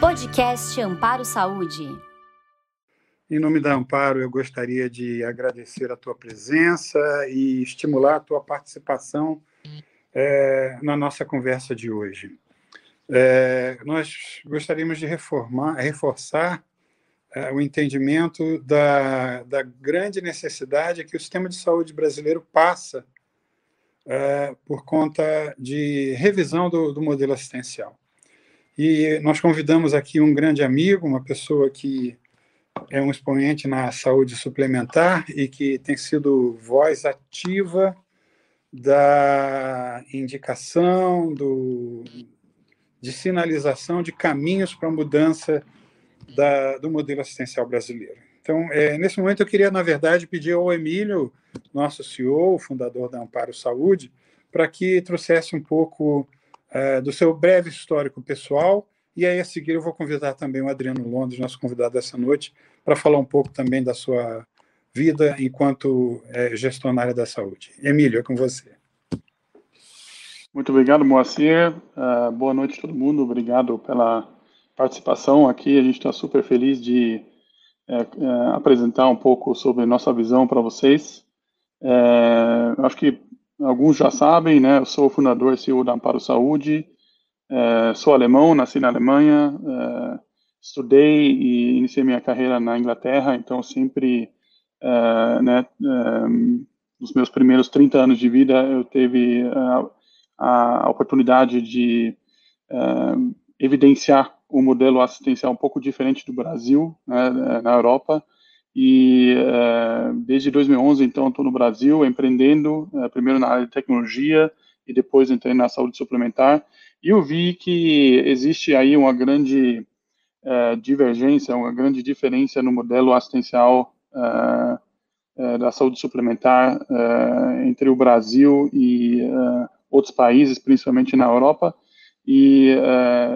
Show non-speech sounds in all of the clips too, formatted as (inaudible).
Podcast Amparo Saúde. Em nome da Amparo, eu gostaria de agradecer a tua presença e estimular a tua participação é, na nossa conversa de hoje. É, nós gostaríamos de reformar, reforçar é, o entendimento da, da grande necessidade que o sistema de saúde brasileiro passa é, por conta de revisão do, do modelo assistencial. E nós convidamos aqui um grande amigo, uma pessoa que é um expoente na saúde suplementar e que tem sido voz ativa da indicação, do, de sinalização de caminhos para a mudança da, do modelo assistencial brasileiro. Então, é, nesse momento, eu queria, na verdade, pedir ao Emílio, nosso CEO, fundador da Amparo Saúde, para que trouxesse um pouco é, do seu breve histórico pessoal e aí, a seguir, eu vou convidar também o Adriano Londres, nosso convidado dessa noite, para falar um pouco também da sua vida enquanto é, gestionária da saúde. Emílio, é com você. Muito obrigado, Moacir. Uh, boa noite a todo mundo. Obrigado pela participação aqui. A gente está super feliz de é, é, apresentar um pouco sobre nossa visão para vocês. É, acho que alguns já sabem, né? Eu sou fundador e CEO da Amparo Saúde. É, sou alemão, nasci na Alemanha, é, estudei e iniciei minha carreira na Inglaterra, então sempre, é, né, é, nos meus primeiros 30 anos de vida, eu teve a, a oportunidade de é, evidenciar um modelo assistencial um pouco diferente do Brasil, né, na Europa, e é, desde 2011, então, estou no Brasil, empreendendo, primeiro na área de tecnologia, e depois entrei na saúde suplementar, e eu vi que existe aí uma grande uh, divergência, uma grande diferença no modelo assistencial uh, uh, da saúde suplementar entre o Brasil e outros países, principalmente na Europa. E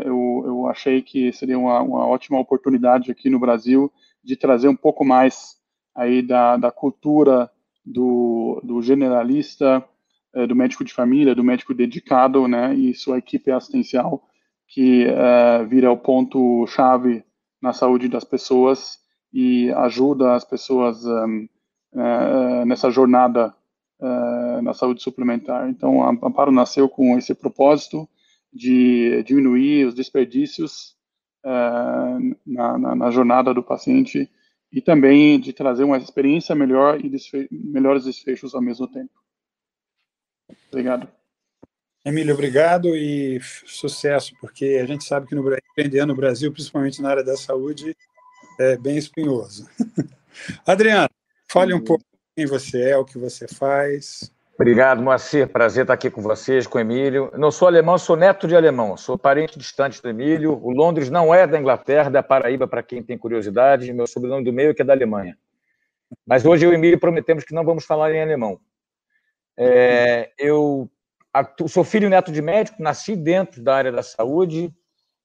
eu, eu, achei que seria uma, uma, ótima oportunidade aqui no Brasil de trazer um pouco mais aí da, da cultura do, do generalista, é, do médico de família, do médico dedicado, né, e sua equipe assistencial, que uh, vira o ponto-chave na saúde das pessoas e ajuda as pessoas um, uh, nessa jornada na saúde suplementar. Então, a Amparo nasceu com esse propósito de diminuir os desperdícios na, na, na, jornada do paciente e também de trazer uma experiência melhor e desfe melhores desfechos ao mesmo tempo. Obrigado. Emílio, obrigado e sucesso, porque a gente sabe que no, empreender no Brasil, principalmente na área da saúde, é bem espinhoso. (laughs) Adriano, fale um pouco quem você é, o que você faz. Obrigado, Moacir. Prazer estar aqui com vocês, com o Emílio. Não sou alemão, sou neto de alemão. Sou parente distante do Emílio. O Londres não é da Inglaterra, é da Paraíba, para quem tem curiosidade. Meu sobrenome do meio é é da Alemanha. Mas hoje eu e o Emílio prometemos que não vamos falar em alemão. É, eu sou filho e neto de médico, nasci dentro da área da saúde,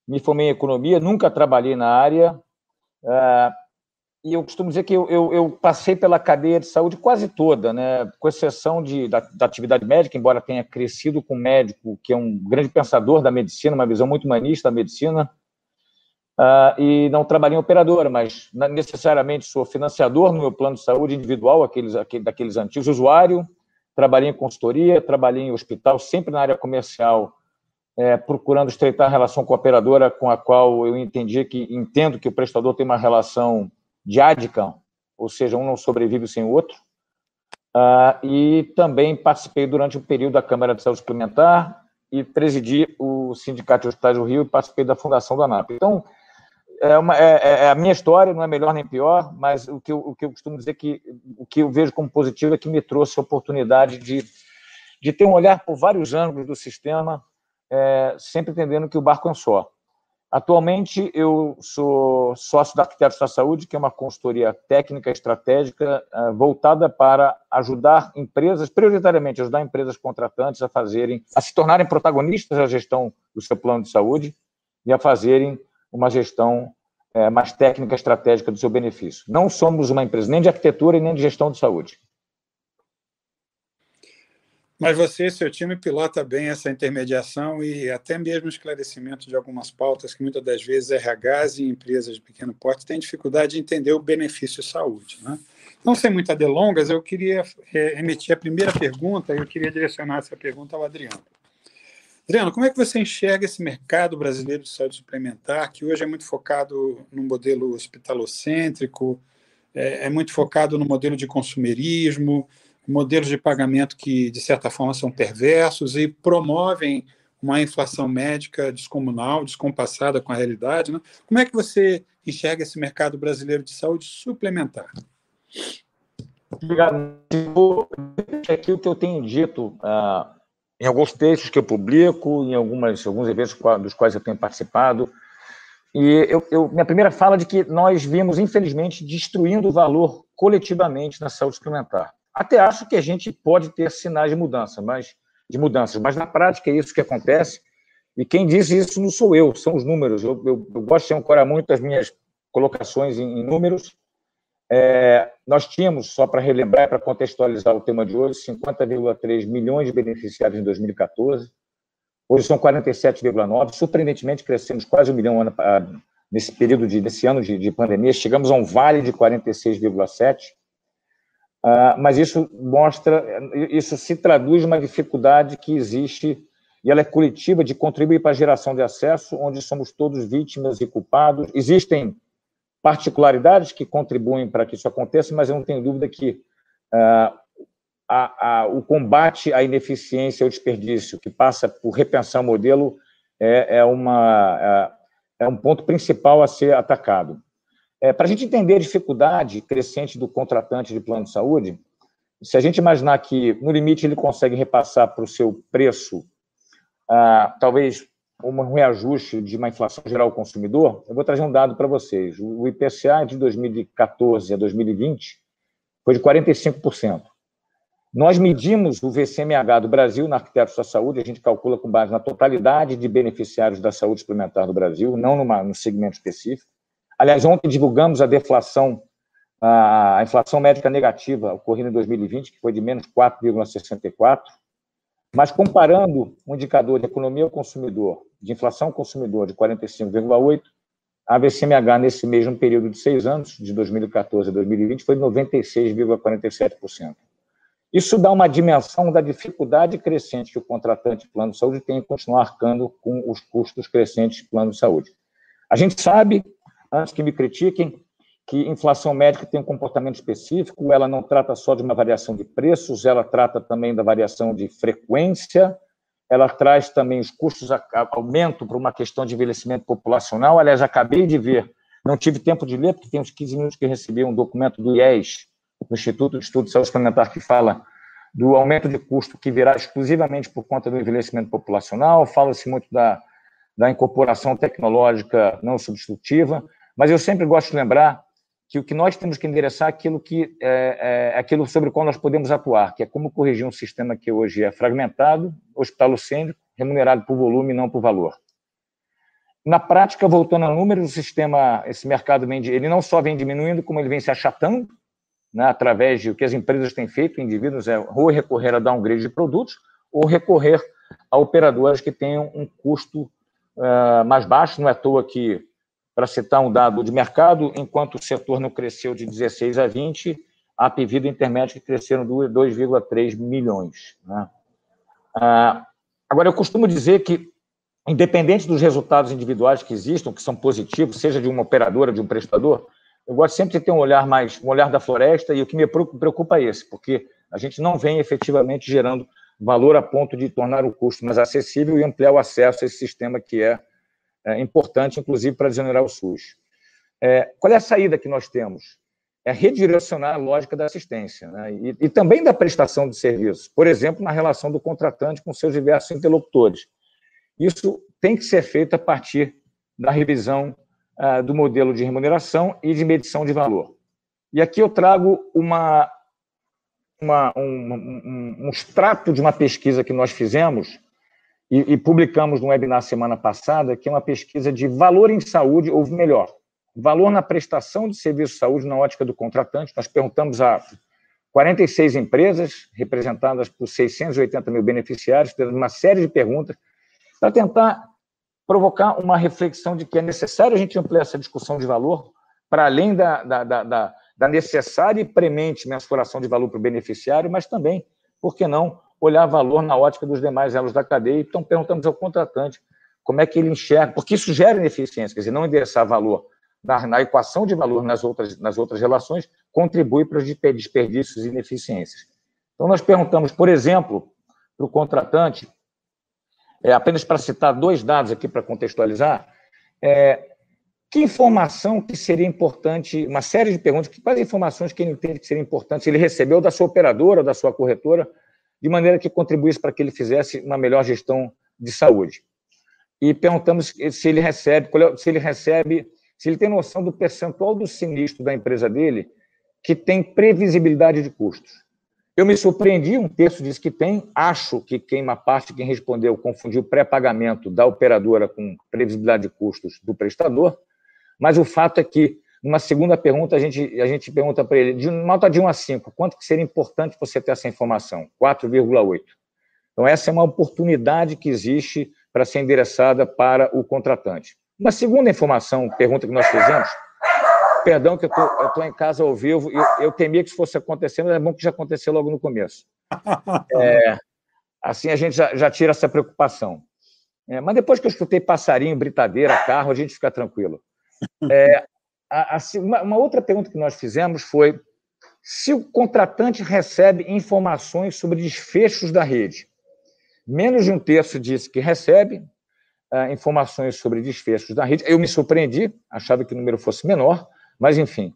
me formei em economia, nunca trabalhei na área. É, e eu costumo dizer que eu, eu, eu, passei pela cadeia de saúde quase toda, né? com exceção de, da, da, atividade médica, embora tenha crescido com médico que é um grande pensador da medicina, uma visão muito humanista da medicina, uh, e não trabalhei em operadora, mas necessariamente sou financiador no meu plano de saúde individual, aqueles, aquele, daqueles antigos, usuário, trabalhei em consultoria, trabalhei em hospital, sempre na área comercial, é, procurando estreitar a relação com a operadora com a qual eu entendi que entendo que o prestador tem uma relação diádica, ou seja, um não sobrevive sem o outro. Uh, e também participei durante um período da Câmara de Saúde Suplementar e presidi o Sindicato de Hospitais do Rio e participei da fundação da ANAP. Então, é, uma, é, é, é, a minha história, não é melhor nem pior, mas o que, eu, o que eu costumo dizer que o que eu vejo como positivo é que me trouxe a oportunidade de, de ter um olhar por vários ângulos do sistema, é, sempre entendendo que o barco é um só. Atualmente, eu sou sócio da Arquitetos da Saúde, que é uma consultoria técnica estratégica é, voltada para ajudar empresas, prioritariamente ajudar empresas contratantes a fazerem, a se tornarem protagonistas da gestão do seu plano de saúde e a fazerem uma gestão é, mais técnica, estratégica do seu benefício. Não somos uma empresa nem de arquitetura e nem de gestão de saúde. Mas você seu time pilota bem essa intermediação e até mesmo esclarecimento de algumas pautas que muitas das vezes RHs e empresas de pequeno porte têm dificuldade de entender o benefício saúde. Né? Não sem muitas delongas, eu queria é, emitir a primeira pergunta e eu queria direcionar essa pergunta ao Adriano. Adriano, como é que você enxerga esse mercado brasileiro de saúde suplementar, que hoje é muito focado no modelo hospitalocêntrico, é, é muito focado no modelo de consumerismo, modelos de pagamento que, de certa forma, são perversos e promovem uma inflação médica descomunal, descompassada com a realidade. Né? Como é que você enxerga esse mercado brasileiro de saúde suplementar? Obrigado. Aqui o que eu tenho dito uh, em alguns textos que eu publico, em algumas, alguns eventos dos quais eu tenho participado, e eu, eu, minha primeira fala é de que nós vimos, infelizmente, destruindo o valor coletivamente na saúde suplementar. Até acho que a gente pode ter sinais de mudança, mas de mudanças, mas na prática é isso que acontece. E quem diz isso não sou eu, são os números. Eu, eu, eu gosto de ancorar muito as minhas colocações em, em números. É, nós tínhamos, só para relembrar, para contextualizar o tema de hoje, 50,3 milhões de beneficiários em 2014. Hoje são 47,9. Surpreendentemente, crescemos quase um milhão ano, nesse período de, desse ano de, de pandemia. Chegamos a um vale de 46,7. Uh, mas isso mostra, isso se traduz uma dificuldade que existe, e ela é coletiva, de contribuir para a geração de acesso, onde somos todos vítimas e culpados. Existem particularidades que contribuem para que isso aconteça, mas eu não tenho dúvida que uh, a, a, o combate à ineficiência e ao desperdício, que passa por repensar o modelo, é, é, uma, é, é um ponto principal a ser atacado. É, Para a gente entender a dificuldade crescente do contratante de plano de saúde, se a gente imaginar que, no limite, ele consegue repassar para o seu preço, ah, talvez um reajuste de uma inflação geral ao consumidor, eu vou trazer um dado para vocês. O IPCA de 2014 a 2020 foi de 45%. Nós medimos o VCMH do Brasil na Arquitetos da Saúde, a gente calcula com base na totalidade de beneficiários da saúde suplementar do Brasil, não numa, num segmento específico. Aliás, ontem divulgamos a deflação, a inflação médica negativa ocorrida em 2020, que foi de menos 4,64%, mas comparando o indicador de economia ao consumidor, de inflação ao consumidor de 45,8%, a VCMH nesse mesmo período de seis anos, de 2014 a 2020, foi de 96,47%. Isso dá uma dimensão da dificuldade crescente que o contratante plano de saúde tem em continuar arcando com os custos crescentes de plano de saúde. A gente sabe antes que me critiquem, que inflação médica tem um comportamento específico, ela não trata só de uma variação de preços, ela trata também da variação de frequência, ela traz também os custos aumento para uma questão de envelhecimento populacional. Aliás, acabei de ver, não tive tempo de ler, porque tem uns 15 minutos que recebi um documento do IES, do Instituto de Estudo de Saúde Suplementar, que fala do aumento de custo que virá exclusivamente por conta do envelhecimento populacional, fala-se muito da, da incorporação tecnológica não substitutiva, mas eu sempre gosto de lembrar que o que nós temos que endereçar é aquilo, que, é, é aquilo sobre o qual nós podemos atuar, que é como corrigir um sistema que hoje é fragmentado, hospitalocêntrico, remunerado por volume e não por valor. Na prática, voltando a números, o sistema, esse mercado vem, ele não só vem diminuindo, como ele vem se achatando, né, através de o que as empresas têm feito, indivíduos, é ou recorrer a downgrade de produtos, ou recorrer a operadoras que tenham um custo uh, mais baixo, não é à toa que para citar um dado de mercado, enquanto o setor não cresceu de 16 a 20, a Pivida intermédia cresceram 2,3 milhões. Né? Ah, agora, eu costumo dizer que, independente dos resultados individuais que existam, que são positivos, seja de uma operadora, de um prestador, eu gosto sempre de ter um olhar mais, um olhar da floresta, e o que me preocupa é esse, porque a gente não vem efetivamente gerando valor a ponto de tornar o custo mais acessível e ampliar o acesso a esse sistema que é é, importante, inclusive, para desonerar o SUS. É, qual é a saída que nós temos? É redirecionar a lógica da assistência né? e, e, também da prestação de serviços, por exemplo, na relação do contratante com seus diversos interlocutores. Isso tem que ser feito a partir da revisão ah, do modelo de remuneração e de medição de valor. E aqui eu trago uma, uma um, um, um extrato de uma pesquisa que nós fizemos e, e, publicamos no webinar semana passada, que é uma pesquisa de valor em saúde, ou melhor, valor na prestação de serviço de saúde na ótica do contratante. Nós perguntamos a 46 empresas, representadas por 680 mil beneficiários, fizemos uma série de perguntas para tentar provocar uma reflexão de que é necessário a gente ampliar essa discussão de valor para além da, da, da, da necessária e premente mensuração de valor para o beneficiário, mas também, por que não, olhar valor na ótica dos demais elos da cadeia. Então, perguntamos ao contratante como é que ele enxerga, porque isso gera ineficiência, quer dizer, não endereçar valor na, na equação de valor nas outras, nas outras relações contribui para os desperdícios e ineficiências. Então, nós perguntamos, por exemplo, para o contratante, é, apenas para citar dois dados aqui para contextualizar, é, que informação que seria importante, uma série de perguntas, quais informações que ele entende que seria importante, ele recebeu da sua operadora, da sua corretora, de maneira que contribuísse para que ele fizesse uma melhor gestão de saúde. E perguntamos se ele recebe, é se ele recebe, se ele tem noção do percentual do sinistro da empresa dele que tem previsibilidade de custos. Eu me surpreendi, um terço disse que tem, acho que quem, uma parte, quem respondeu, confundiu pré-pagamento da operadora com previsibilidade de custos do prestador, mas o fato é que, numa segunda pergunta, a gente, a gente pergunta para ele, de nota de 1 a 5, quanto que seria importante você ter essa informação? 4,8. Então, essa é uma oportunidade que existe para ser endereçada para o contratante. Uma segunda informação, pergunta que nós fizemos, perdão que eu estou em casa ao vivo, eu, eu temia que isso fosse acontecer, mas é bom que já aconteceu logo no começo. (laughs) É, assim a gente já, já tira essa preocupação. É, mas depois que eu escutei passarinho, britadeira, carro, a gente fica tranquilo. É, a, a, uma, uma outra pergunta que nós fizemos foi se o contratante recebe informações sobre desfechos da rede. Menos de um terço disse que recebe uh, informações sobre desfechos da rede. Eu me surpreendi, achava que o número fosse menor, mas enfim.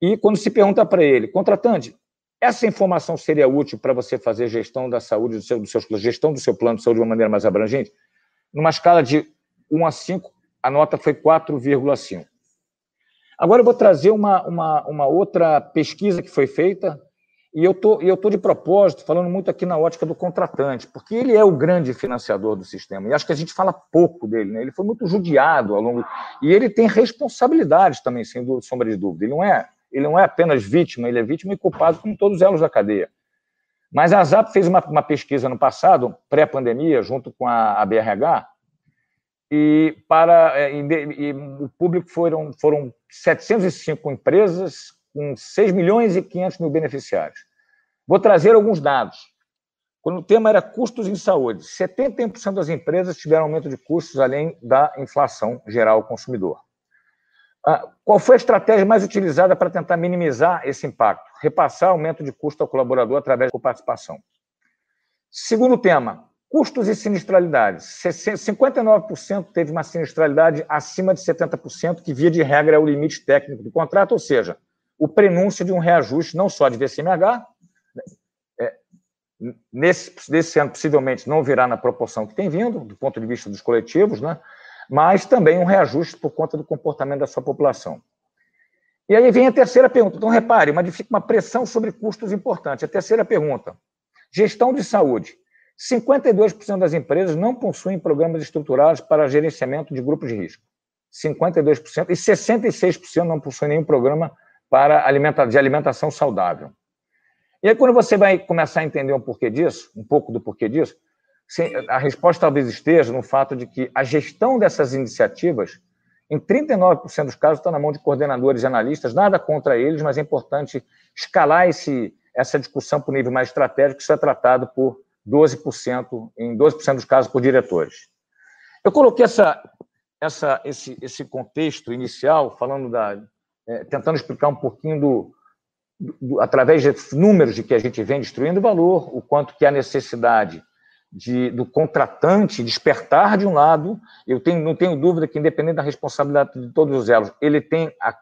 E quando se pergunta para ele, contratante, essa informação seria útil para você fazer gestão da saúde do seu, do seu, gestão do seu plano de saúde de uma maneira mais abrangente? Numa escala de 1 a 5, a nota foi 4,5. Agora eu vou trazer uma, uma, uma outra pesquisa que foi feita e eu tô, estou de propósito falando muito aqui na ótica do contratante, porque ele é o grande financiador do sistema. E acho que a gente fala pouco dele. Né? Ele foi muito judiado ao longo. E ele tem responsabilidades também, sem sombra de dúvida. Ele não é, ele não é apenas vítima, ele é vítima e culpado como todos os elos da cadeia. Mas a ZAP fez uma, uma pesquisa no passado, pré-pandemia, junto com a, a BRH, e para é, e, e o público foram, foram 705 empresas com 6 milhões e 500 mil beneficiários. Vou trazer alguns dados. Quando o tema era custos em saúde, 71% das empresas tiveram aumento de custos além da inflação geral ao consumidor. Ah, qual foi a estratégia mais utilizada para tentar minimizar esse impacto? Repassar aumento de custo ao colaborador através da participação. Segundo tema, custos e sinistralidade. 59% teve uma sinistralidade acima de 70%, que via de regra é o limite técnico do contrato, ou seja, o prenúncio de um reajuste não só de VCMH, é, nesse, nesse ano possivelmente não virá na proporção que tem vindo, do ponto de vista dos coletivos, né? mas também um reajuste por conta do comportamento da sua população. E aí vem a terceira pergunta. Então, repare, uma, uma pressão sobre custos importante. A terceira pergunta: gestão de saúde. 52% das empresas não possuem programas estruturados para gerenciamento de grupos de risco. 52%, e 66% não possuem nenhum programa para de alimentação saudável. E aí, quando você vai começar a entender um porquê disso, um pouco do porquê disso, a resposta talvez esteja no fato de que a gestão dessas iniciativas, em 39% dos casos, está na mão de coordenadores e analistas, nada contra eles, mas é importante escalar esse, essa discussão para o nível mais estratégico, isso é tratado por 12%, em 12% dos casos, por diretores. Eu coloquei essa, essa, esse, esse contexto inicial, falando da, é, tentando explicar um pouquinho do, do, através de números de que a gente vem destruindo valor, o quanto que há necessidade de, do contratante despertar de um lado, eu tenho, não tenho dúvida que, independente da responsabilidade de todos os elos, ele tem a,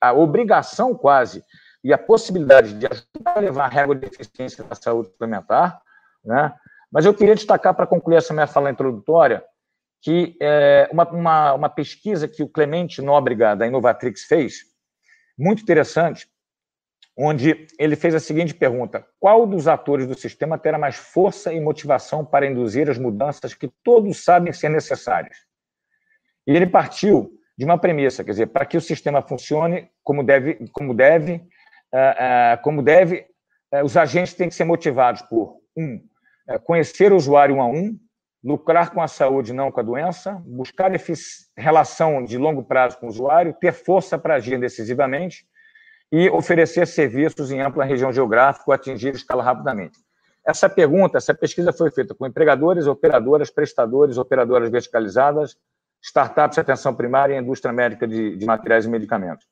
a obrigação quase e a possibilidade de ajudar a levar a régua de eficiência da saúde suplementar, né? Mas eu queria destacar, para concluir essa minha fala introdutória, que é, uma, uma, uma pesquisa que o Clemente Nóbrega, da Inovatrix, fez, muito interessante, onde ele fez a seguinte pergunta: qual dos atores do sistema terá mais força e motivação para induzir as mudanças que todos sabem ser necessárias? E ele partiu de uma premissa, quer dizer, para que o sistema funcione como deve, como deve, uh, uh, como deve, é, os agentes têm que ser motivados por, um, é, conhecer o usuário um a um, lucrar com a saúde, não com a doença, buscar relação de longo prazo com o usuário, ter força para agir decisivamente e oferecer serviços em ampla região geográfica, atingir escala rapidamente. Essa pergunta, essa pesquisa foi feita com empregadores, operadoras, prestadores, operadoras verticalizadas, startups de atenção primária e indústria médica de, de materiais e medicamentos.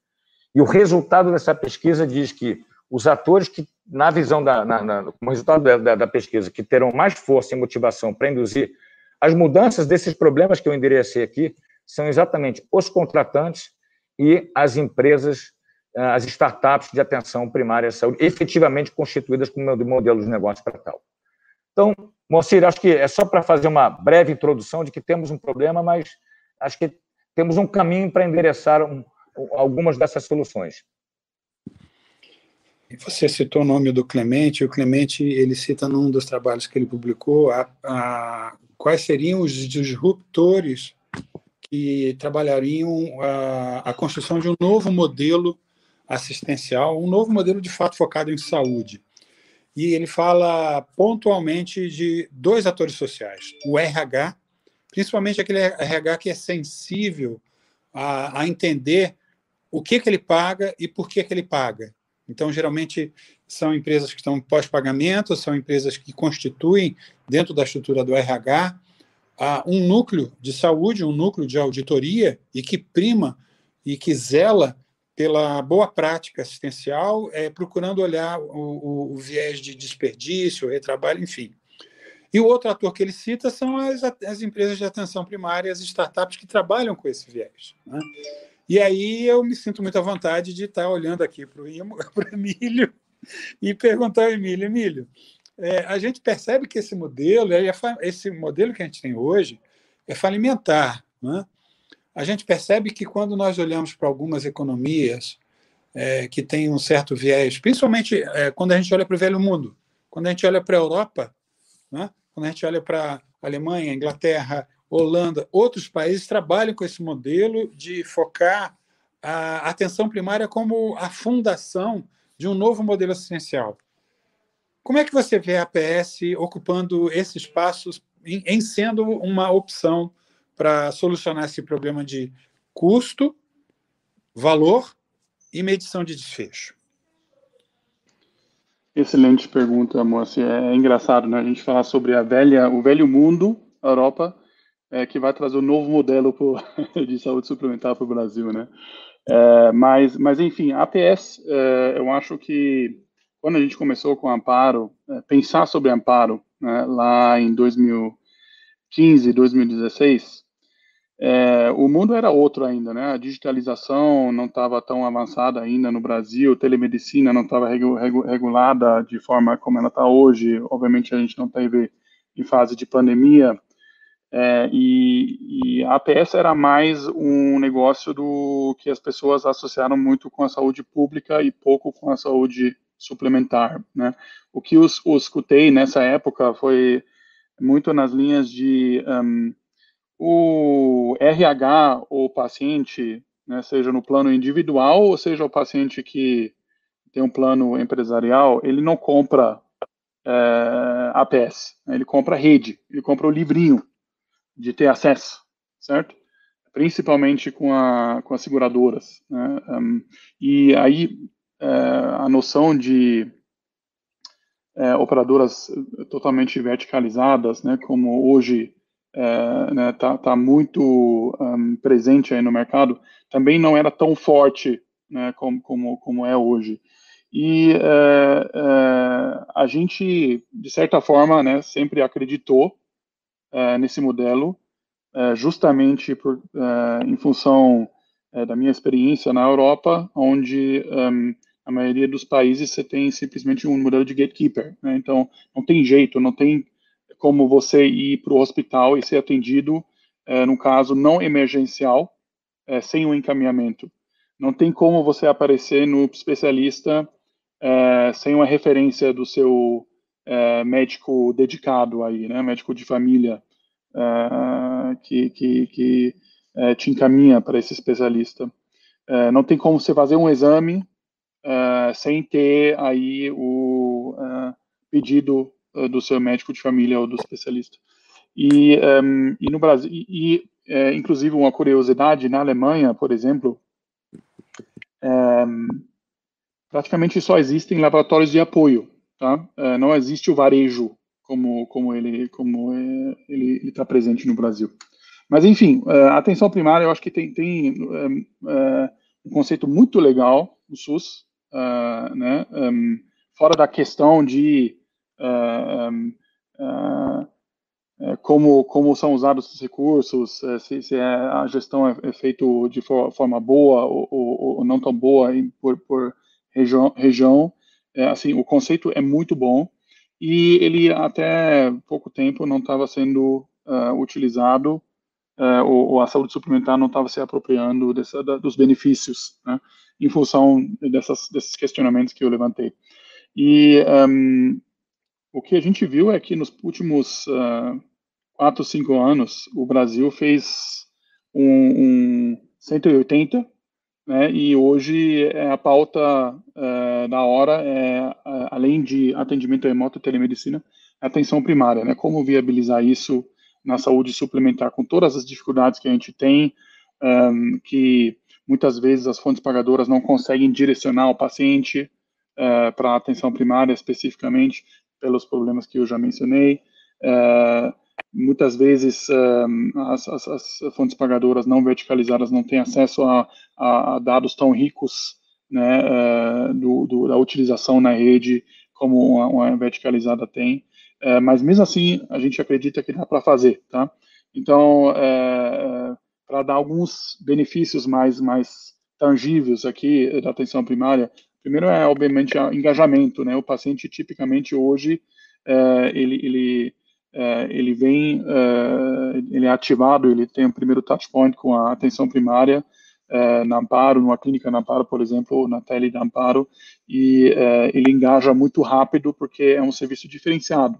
E o resultado dessa pesquisa diz que os atores que, na visão da, na, na, como resultado da, da, pesquisa, que terão mais força e motivação para induzir as mudanças desses problemas que eu enderecei aqui, são exatamente os contratantes e as empresas, eh, as startups de atenção primária à saúde, efetivamente constituídas como modelo de negócio para tal. Então, Moacir, acho que é só para fazer uma breve introdução de que temos um problema, mas acho que temos um caminho para endereçar um, algumas dessas soluções. Você citou o nome do Clemente, o Clemente ele cita num dos trabalhos que ele publicou a, a, quais seriam os disruptores que trabalhariam a, a construção de um novo modelo assistencial, um novo modelo de fato focado em saúde. E ele fala pontualmente de dois atores sociais: o RH, principalmente aquele RH que é sensível a, a entender o que, que ele paga e por que, que ele paga. Então, geralmente, são empresas que estão pós-pagamento, são empresas que constituem, dentro da estrutura do RH, um núcleo de saúde, um núcleo de auditoria e que prima e que zela pela boa prática assistencial, é, procurando olhar o, o, o viés de desperdício, retrabalho, enfim. E o outro ator que ele cita são as, as empresas de atenção primária, as startups que trabalham com esse viés. Né? E aí eu me sinto muito à vontade de estar olhando aqui para o (laughs) Emílio e perguntar ao Emílio, Emílio, é, a gente percebe que esse modelo, esse modelo que a gente tem hoje, é falimentar. Né? A gente percebe que quando nós olhamos para algumas economias é, que têm um certo viés, principalmente é, quando a gente olha para o velho mundo, quando a gente olha para a Europa, né? quando a gente olha para a Alemanha, Inglaterra, Holanda, outros países trabalham com esse modelo de focar a atenção primária como a fundação de um novo modelo assistencial. Como é que você vê a APS ocupando esses espaços em, em sendo uma opção para solucionar esse problema de custo, valor e medição de desfecho? Excelente pergunta, Moacir. É engraçado, né? A gente falar sobre a velha, o velho mundo, a Europa, é, que vai trazer um novo modelo (laughs) de saúde suplementar para o Brasil, né? É, mas, mas, enfim, APS, é, eu acho que quando a gente começou com Amparo, é, pensar sobre Amparo, né, lá em 2015, 2016, é, o mundo era outro ainda, né? A digitalização não estava tão avançada ainda no Brasil, telemedicina não estava regu regu regulada de forma como ela está hoje. Obviamente, a gente não teve em fase de pandemia, é, e, e, a APS era mais um negócio do que as pessoas associaram muito com a saúde pública e pouco com a saúde suplementar, né? O que eu escutei nessa época foi muito nas linhas de um, o RH ou paciente, né, seja no plano individual ou seja o paciente que tem um plano empresarial, ele não compra é, APS, né? ele compra rede, ele compra o livrinho de ter acesso, certo? Principalmente com, a, com as seguradoras. Né? Um, e aí é, a noção de é, operadoras totalmente verticalizadas, né, como hoje está né, tá, tá muito um, presente aí no mercado, também não era tão forte né, como, como, como é hoje. E a gente, de certa forma, né, sempre acreditou é, nesse modelo, é, justamente por, é, em função da minha experiência na Europa, onde um, a maioria dos países você tem simplesmente um modelo de gatekeeper. Né? Então, não tem jeito, não tem como você ir para o hospital e ser atendido, no caso não emergencial, sem um encaminhamento. Não tem como você aparecer no especialista sem uma referência do seu é, médico dedicado aí, né, médico de família, é, que, que, que é, te encaminha para esse especialista. É, não tem como você fazer um exame sem ter aí o, pedido uh, do seu médico de família ou do especialista. E, e no Brasil, e, e é, inclusive uma curiosidade, na Alemanha, por exemplo, é, praticamente só existem laboratórios de apoio, tá? É, não existe o varejo como, como ele como é, ele está presente no Brasil. Mas enfim, é, a atenção primária eu acho que tem, tem é, um conceito muito legal no SUS, né? fora da questão de é, como, como são usados os recursos, é, se, se é, a gestão é, é feita de for, forma boa ou, ou, ou, não tão boa por, por região. região é, assim, o conceito é muito bom e ele até pouco tempo não estava sendo uh, utilizado uh, ou, ou, a saúde suplementar não estava se apropriando dessa, da, dos benefícios, né, em função dessas, desses questionamentos que eu levantei. E um, o que a gente viu é que nos últimos uh, quatro, cinco anos, o Brasil fez um, um 180, né, e hoje é a pauta uh, da hora é, uh, além de atendimento remoto e telemedicina, atenção primária, né, como viabilizar isso na saúde suplementar, com todas as dificuldades que a gente tem, um, que muitas vezes as fontes pagadoras não conseguem direcionar o paciente uh, para atenção primária especificamente, pelos problemas que eu já mencionei. Uh, muitas vezes as, as, as, fontes pagadoras não verticalizadas não têm acesso a, a dados tão ricos né, uh, do, do, da utilização na rede como uma, uma verticalizada tem. mas mesmo assim, a gente acredita que dá para fazer, tá? Então, para dar alguns benefícios mais, mais tangíveis aqui da atenção primária, Primeiro é, obviamente, o engajamento, né? O paciente, tipicamente, hoje, ele, ele, é, ele vem, é, ele é ativado, ele tem o primeiro touch point com a atenção primária, é, na Amparo, numa clínica na Amparo, por exemplo, na tele da Amparo, e é, ele engaja muito rápido porque é um serviço diferenciado.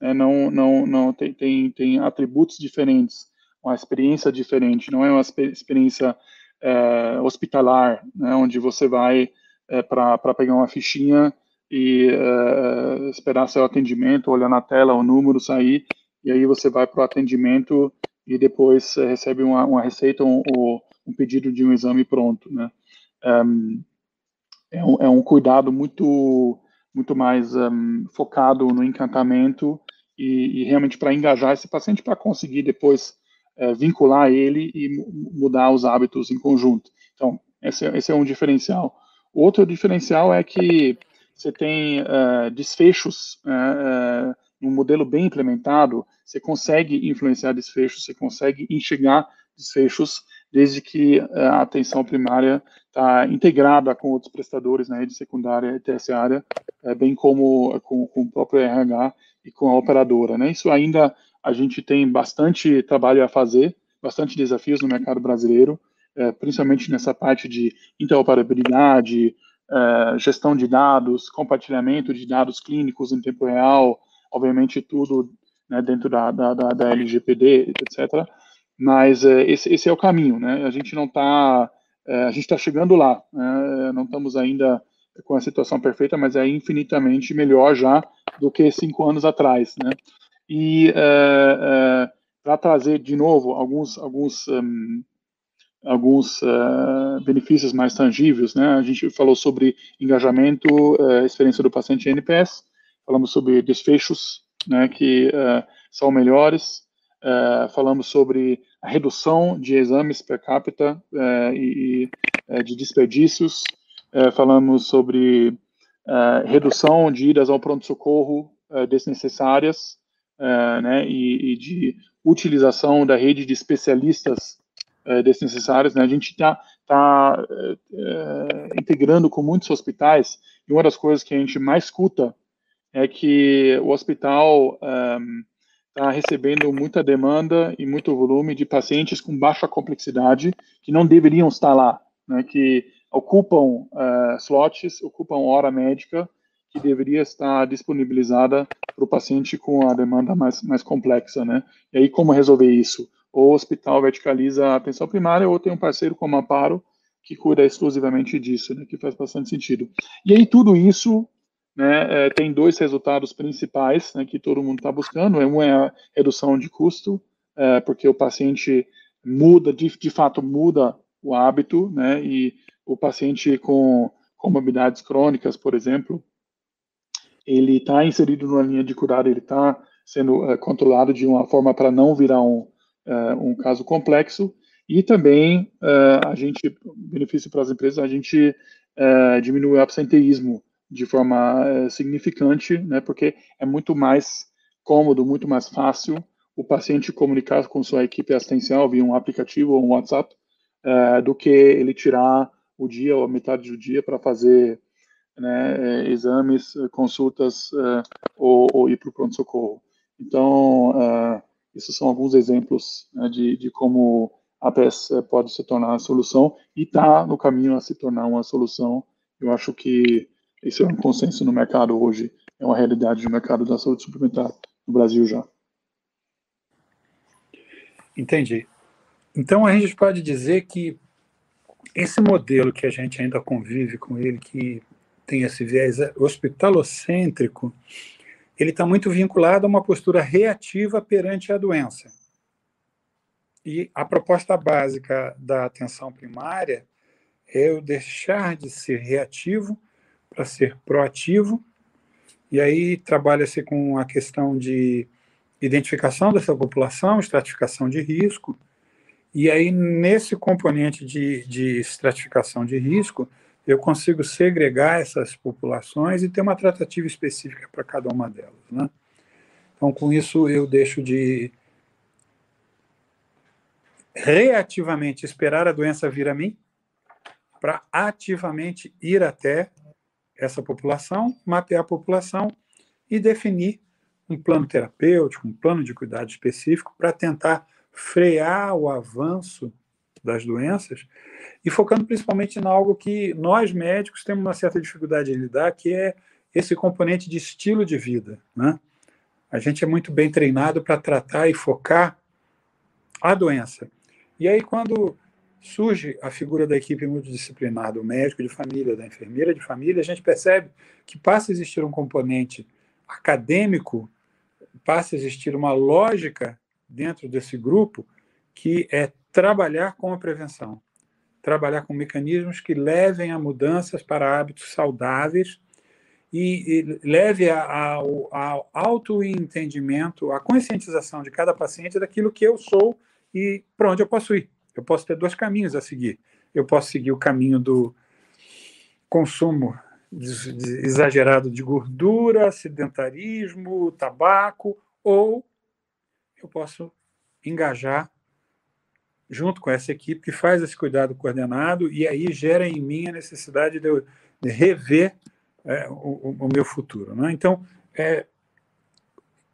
Né? Não, não, não tem, tem, tem atributos diferentes, uma experiência diferente, não é uma experiência é, hospitalar, né? onde você vai é, para pegar uma fichinha e é, esperar seu atendimento, olhar na tela o número sair, e aí você vai para o atendimento e depois é, recebe uma, uma receita ou um, um, pedido de um exame pronto, né? É, um, é um cuidado muito muito mais um, focado no encantamento e, e realmente para engajar esse paciente para conseguir depois é, vincular ele e mudar os hábitos em conjunto. Então, esse, esse é um diferencial. Outro diferencial é que você tem uh, desfechos uh, uh, num modelo bem implementado, você consegue influenciar desfechos, você consegue enxergar desfechos, desde que a atenção primária está integrada com outros prestadores na rede secundária e terciária, bem como com, com, o próprio RH e com a operadora. Né? Isso ainda a gente tem bastante trabalho a fazer, bastante desafios no mercado brasileiro, principalmente nessa parte de interoperabilidade, é, gestão de dados, compartilhamento de dados clínicos em tempo real, obviamente tudo né, dentro da, da, da, LGPD, etc. Mas é, esse, esse, é o caminho, né? A gente não está, é, a gente está chegando lá, né? não estamos ainda com a situação perfeita, mas é infinitamente melhor já do que cinco anos atrás, né? E é, é, para trazer de novo alguns alguns um, alguns uh, benefícios mais tangíveis, né? A gente falou sobre engajamento, uh, experiência do paciente NPS, falamos sobre desfechos, né, que uh, são melhores, falamos sobre a redução de exames per capita e, e de desperdícios, falamos sobre redução de idas ao pronto-socorro desnecessárias, né, e, e de utilização da rede de especialistas é, desnecessárias. Né? A gente está tá, é, integrando com muitos hospitais, e uma das coisas que a gente mais escuta é que o hospital está recebendo muita demanda e muito volume de pacientes com baixa complexidade que não deveriam estar lá, né? que ocupam uh, slots, ocupam hora médica que deveria estar disponibilizada para o paciente com a demanda mais, mais complexa, né? E aí, como resolver isso? Ou o hospital verticaliza a atenção primária, ou tem um parceiro como Amparo, que cuida exclusivamente disso, né, que faz bastante sentido. E aí tudo isso né, é, tem dois resultados principais né, que todo mundo está buscando. Um é a redução de custo, é, porque o paciente muda, de, de fato, muda o hábito, né, e o paciente com comorbidades crônicas, por exemplo, ele está inserido numa linha de cuidado, ele está sendo uh, controlado de uma forma para não virar um, um caso complexo. E também uh, a gente, benefício para as empresas, a gente diminui o absenteísmo de forma significante, né, porque é muito mais cômodo, muito mais fácil o paciente comunicar com sua equipe assistencial via um aplicativo ou um WhatsApp, do que ele tirar o dia ou a metade do dia para fazer né, exames, consultas ou, ou, ir para o pronto-socorro. Então, esses são alguns exemplos né, de, de, como a PES pode se tornar a solução e está no caminho a se tornar uma solução. Eu acho que isso é um consenso no mercado hoje, é uma realidade no mercado da saúde suplementar no Brasil já. Entendi. Então, a gente pode dizer que esse modelo que a gente ainda convive com ele, que tem esse viés hospitalocêntrico, ele está muito vinculado a uma postura reativa perante a doença. E a proposta básica da atenção primária é eu deixar de ser reativo para ser proativo, e aí trabalha-se com a questão de identificação dessa população, estratificação de risco, e aí nesse componente de, de estratificação de risco, eu consigo segregar essas populações e ter uma tratativa específica para cada uma delas. Né? Então, com isso, eu deixo de reativamente esperar a doença vir a mim, para ativamente ir até essa população, mapear a população e definir um plano terapêutico, um plano de cuidado específico para tentar frear o avanço das doenças e focando principalmente em algo que nós médicos temos uma certa dificuldade em lidar, que é esse componente de estilo de vida, né? A gente é muito bem treinado para tratar e focar a doença. E aí quando surge a figura da equipe multidisciplinar, do médico de família, da enfermeira de família, a gente percebe que passa a existir um componente acadêmico, passa a existir uma lógica dentro desse grupo que é trabalhar com a prevenção, trabalhar com mecanismos que levem a mudanças para hábitos saudáveis e, e leve ao, autoentendimento, à conscientização de cada paciente daquilo que eu sou e para onde eu posso ir. Eu posso ter dois caminhos a seguir. Eu posso seguir o caminho do consumo exagerado de gordura, sedentarismo, tabaco, ou eu posso engajar junto com essa equipe que faz esse cuidado coordenado e aí gera em mim a necessidade de, eu, rever é, o, o, meu futuro. Né? Então, é,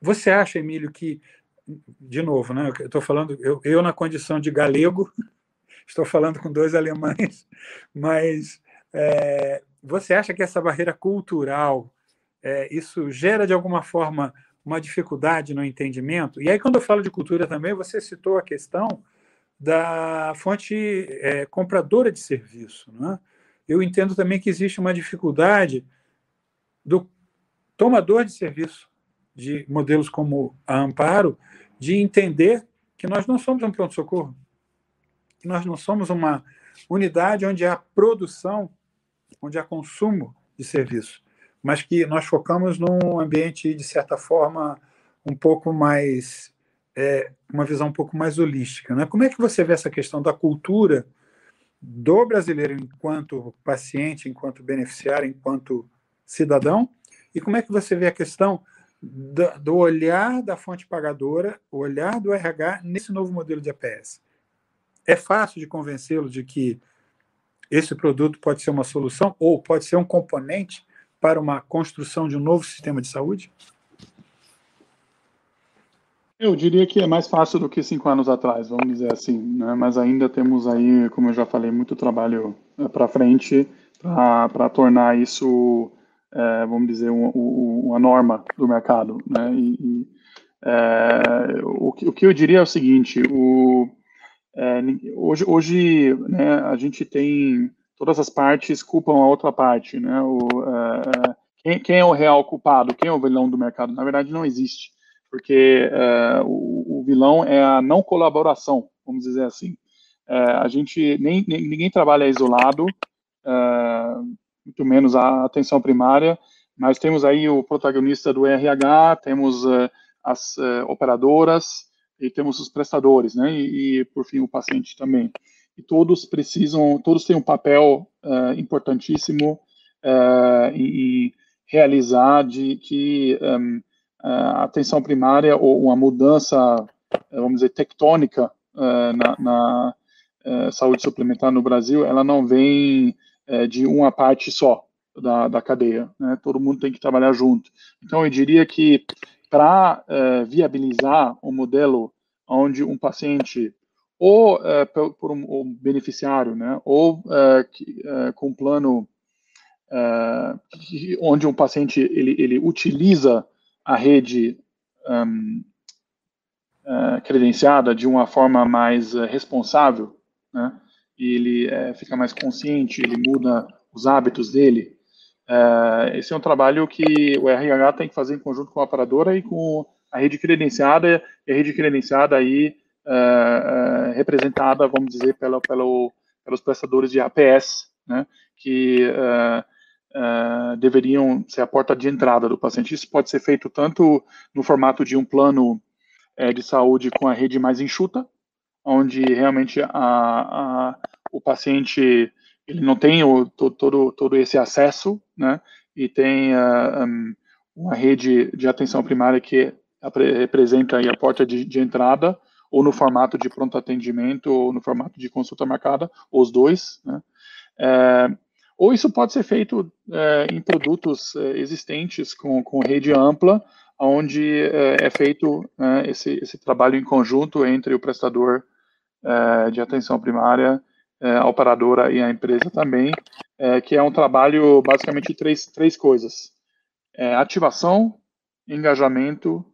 você acha, Emílio, que, de novo, né, eu estou falando, eu, eu, na condição de galego, (laughs) estou falando com dois alemães, (laughs) mas é, você acha que essa barreira cultural, é, isso gera de alguma forma uma dificuldade no entendimento? E aí, quando eu falo de cultura também, você citou a questão da fonte é, compradora de serviço. Né? Eu entendo também que existe uma dificuldade do tomador de serviço de modelos como a Amparo de entender que nós não somos um pronto-socorro, que nós não somos uma unidade onde há produção, onde há consumo de serviço, mas que nós focamos num ambiente, de certa forma, um pouco mais é, uma visão um pouco mais holística. Né? Como é que você vê essa questão da cultura do brasileiro enquanto paciente, enquanto beneficiário, enquanto cidadão? E como é que você vê a questão do, do olhar da fonte pagadora, o olhar do RH nesse novo modelo de APS? É fácil de convencê-lo de que esse produto pode ser uma solução ou pode ser um componente para uma construção de um novo sistema de saúde? Eu diria que é mais fácil do que cinco anos atrás, vamos dizer assim, né? mas ainda temos aí, como eu já falei, muito trabalho eh, para frente para tornar isso, é, vamos dizer, um, um, uma norma do mercado. Né? E, e é, o, que, o, que, eu diria é o seguinte: o, é, hoje, hoje né, a gente tem todas as partes culpam a outra parte, né? O, quem, quem, é o real culpado? Quem é o vilão do mercado? Na verdade, não existe, porque uh, o, o, vilão é a não colaboração, vamos dizer assim. Uh, a gente nem, nem, ninguém trabalha isolado, uh, muito menos a atenção primária, mas temos aí o protagonista do RH, temos as operadoras e temos os prestadores, né? E, e, por fim o paciente também. E todos precisam, todos têm um papel importantíssimo e realizar de que um, a atenção primária ou uma mudança, vamos dizer, tectônica uh, na, na saúde suplementar no Brasil, ela não vem de uma parte só da, da cadeia, né? todo mundo tem que trabalhar junto. Então, eu diria que para viabilizar um modelo onde um paciente ou por, por um, um, beneficiário, né, ou que, com um plano uh, onde um paciente ele, ele utiliza a rede um, uh, credenciada de uma forma mais uh, responsável, né? E ele eh, fica mais consciente, ele muda os hábitos dele. esse é um trabalho que o RH tem que fazer em conjunto com a operadora e com a rede credenciada, e a rede credenciada aí representada, vamos dizer, pela, pelo, pelos prestadores de APS, né? Que uh, deveriam ser a porta de entrada do paciente. Isso pode ser feito tanto no formato de um plano uh, de saúde com a rede mais enxuta, onde realmente a, a, o paciente ele não tem o, todo, todo esse acesso, né, e tem uh, um, uma rede de atenção primária que representa a porta de, de entrada, ou no formato de pronto atendimento, ou no formato de consulta marcada, ou os dois, né, é, ou isso pode ser feito é, em produtos é, existentes com, com rede ampla, onde é, é feito né, esse, esse trabalho em conjunto entre o prestador é, de atenção primária, é, a operadora e a empresa também, que é um trabalho basicamente de três, três coisas: ativação, engajamento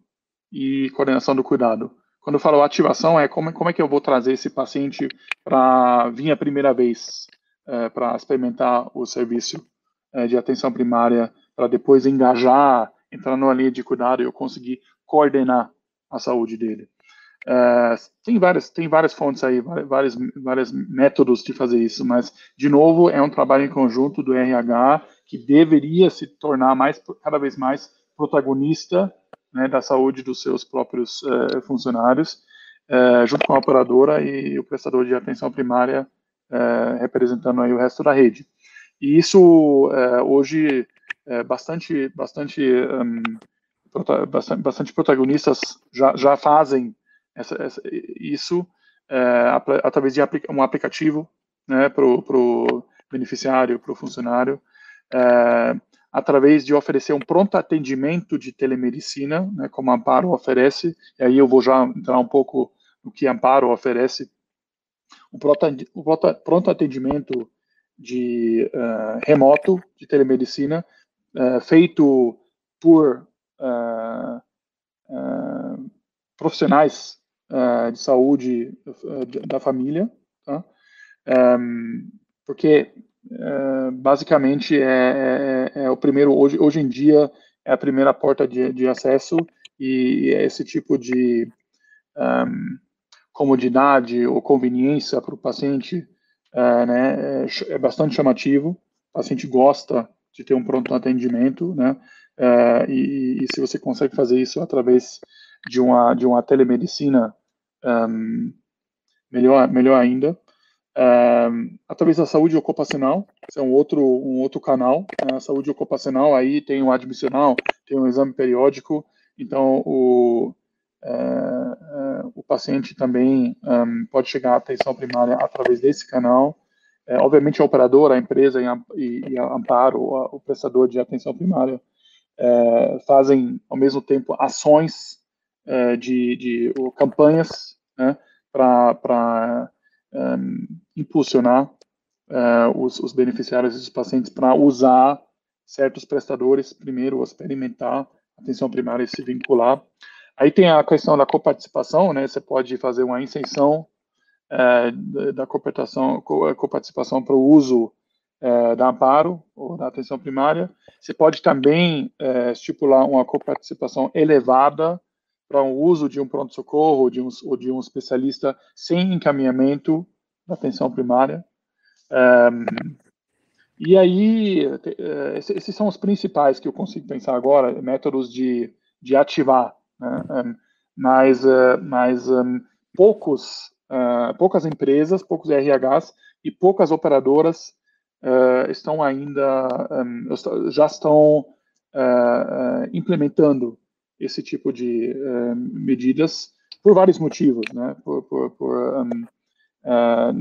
e coordenação do cuidado. Quando eu falo ativação, é como, como é que eu vou trazer esse paciente para vir a primeira vez é, para experimentar o serviço é, de atenção primária, para depois engajar, entrar numa linha de cuidado e eu conseguir coordenar a saúde dele. É, tem várias tem várias fontes aí, vários, vários métodos de fazer isso, mas de novo é um trabalho em conjunto do RH que deveria se tornar mais cada vez mais protagonista né, da saúde dos seus próprios uh, funcionários, uh, junto com a operadora e o prestador de atenção primária representando aí o resto da rede. E isso é, hoje é bastante, bastante, um, bastante, bastante, protagonistas já, já fazem essa, essa, isso é, através de um aplicativo né, para o beneficiário, para o funcionário, é, através de oferecer um pronto atendimento de telemedicina, né, como a Amparo oferece, e aí eu vou já entrar um pouco no que a Amparo oferece o pronto, atendimento de uh, remoto de telemedicina uh, feito por uh, profissionais de saúde da família, tá? um, porque basicamente é, é, é, o primeiro hoje hoje em dia é a primeira porta de, de acesso e esse tipo de um, comodidade ou conveniência para o paciente é, né, é, é, bastante chamativo. O paciente gosta de ter um pronto atendimento, né? É, e, e, se você consegue fazer isso através de uma de uma telemedicina, um, melhor melhor ainda. Um, através da saúde ocupacional, é um outro um outro canal. Né? A saúde ocupacional aí tem o admissional, tem um exame periódico. Então o é, o paciente também um, pode chegar à atenção primária através desse canal. É, obviamente, a operadora, a empresa e, e a Amparo, o, prestador de atenção primária, é, fazem ao mesmo tempo ações é, de, de ou, campanhas né, para um, impulsionar é, os, os, beneficiários e os pacientes para usar certos prestadores, primeiro experimentar atenção primária e se vincular. Aí tem a questão da coparticipação, né? Você pode fazer uma isenção é, da coparticipação, para o uso é, da Amparo, ou da atenção primária. Você pode também é, estipular uma coparticipação elevada para o uso de um pronto-socorro ou, um, ou de um especialista sem encaminhamento da atenção primária. Um, e aí, é, esses são os principais que eu consigo pensar agora, métodos de, de ativar. Né? Mas, uh, mas um, poucos, uh, poucas empresas, poucos RHs e poucas operadoras uh, estão ainda, já estão implementando esse tipo de medidas por vários motivos, né? Por, por, por um,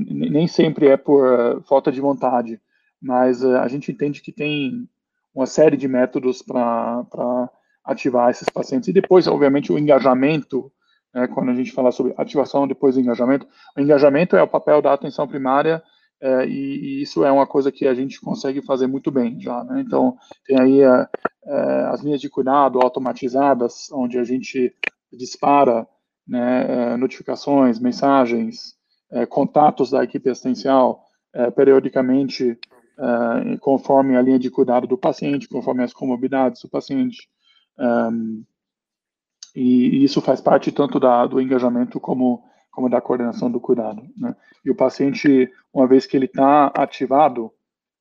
nem sempre é por falta de vontade, mas a gente entende que tem uma série de métodos para ativar esses pacientes. E depois, obviamente, o engajamento, né, quando a gente fala sobre ativação, depois o engajamento. O engajamento é o papel da atenção primária é, e, e, isso é uma coisa que a gente consegue fazer muito bem já. Né? Então, tem aí é, é, as linhas de cuidado automatizadas, onde a gente dispara né, é, notificações, mensagens, contatos da equipe assistencial periodicamente, conforme a linha de cuidado do paciente, conforme as comorbidades do paciente. Um, e, isso faz parte tanto da, do engajamento como, como da coordenação do cuidado. Né? E o paciente, uma vez que ele está ativado,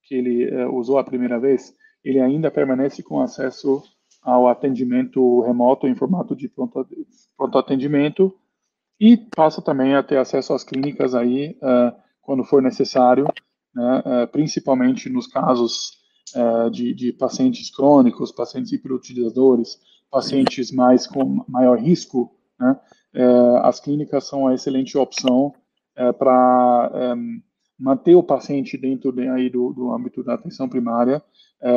que ele uh, usou a primeira vez, ele ainda permanece com acesso ao atendimento remoto em formato de pronto, pronto atendimento e passa também a ter acesso às clínicas aí uh, quando for necessário, né, uh, principalmente nos casos é, de, de, pacientes crônicos, pacientes hiperutilizadores, pacientes mais com maior risco, né, é, as clínicas são uma excelente opção é, para manter o paciente dentro de, aí do, do, âmbito da atenção primária,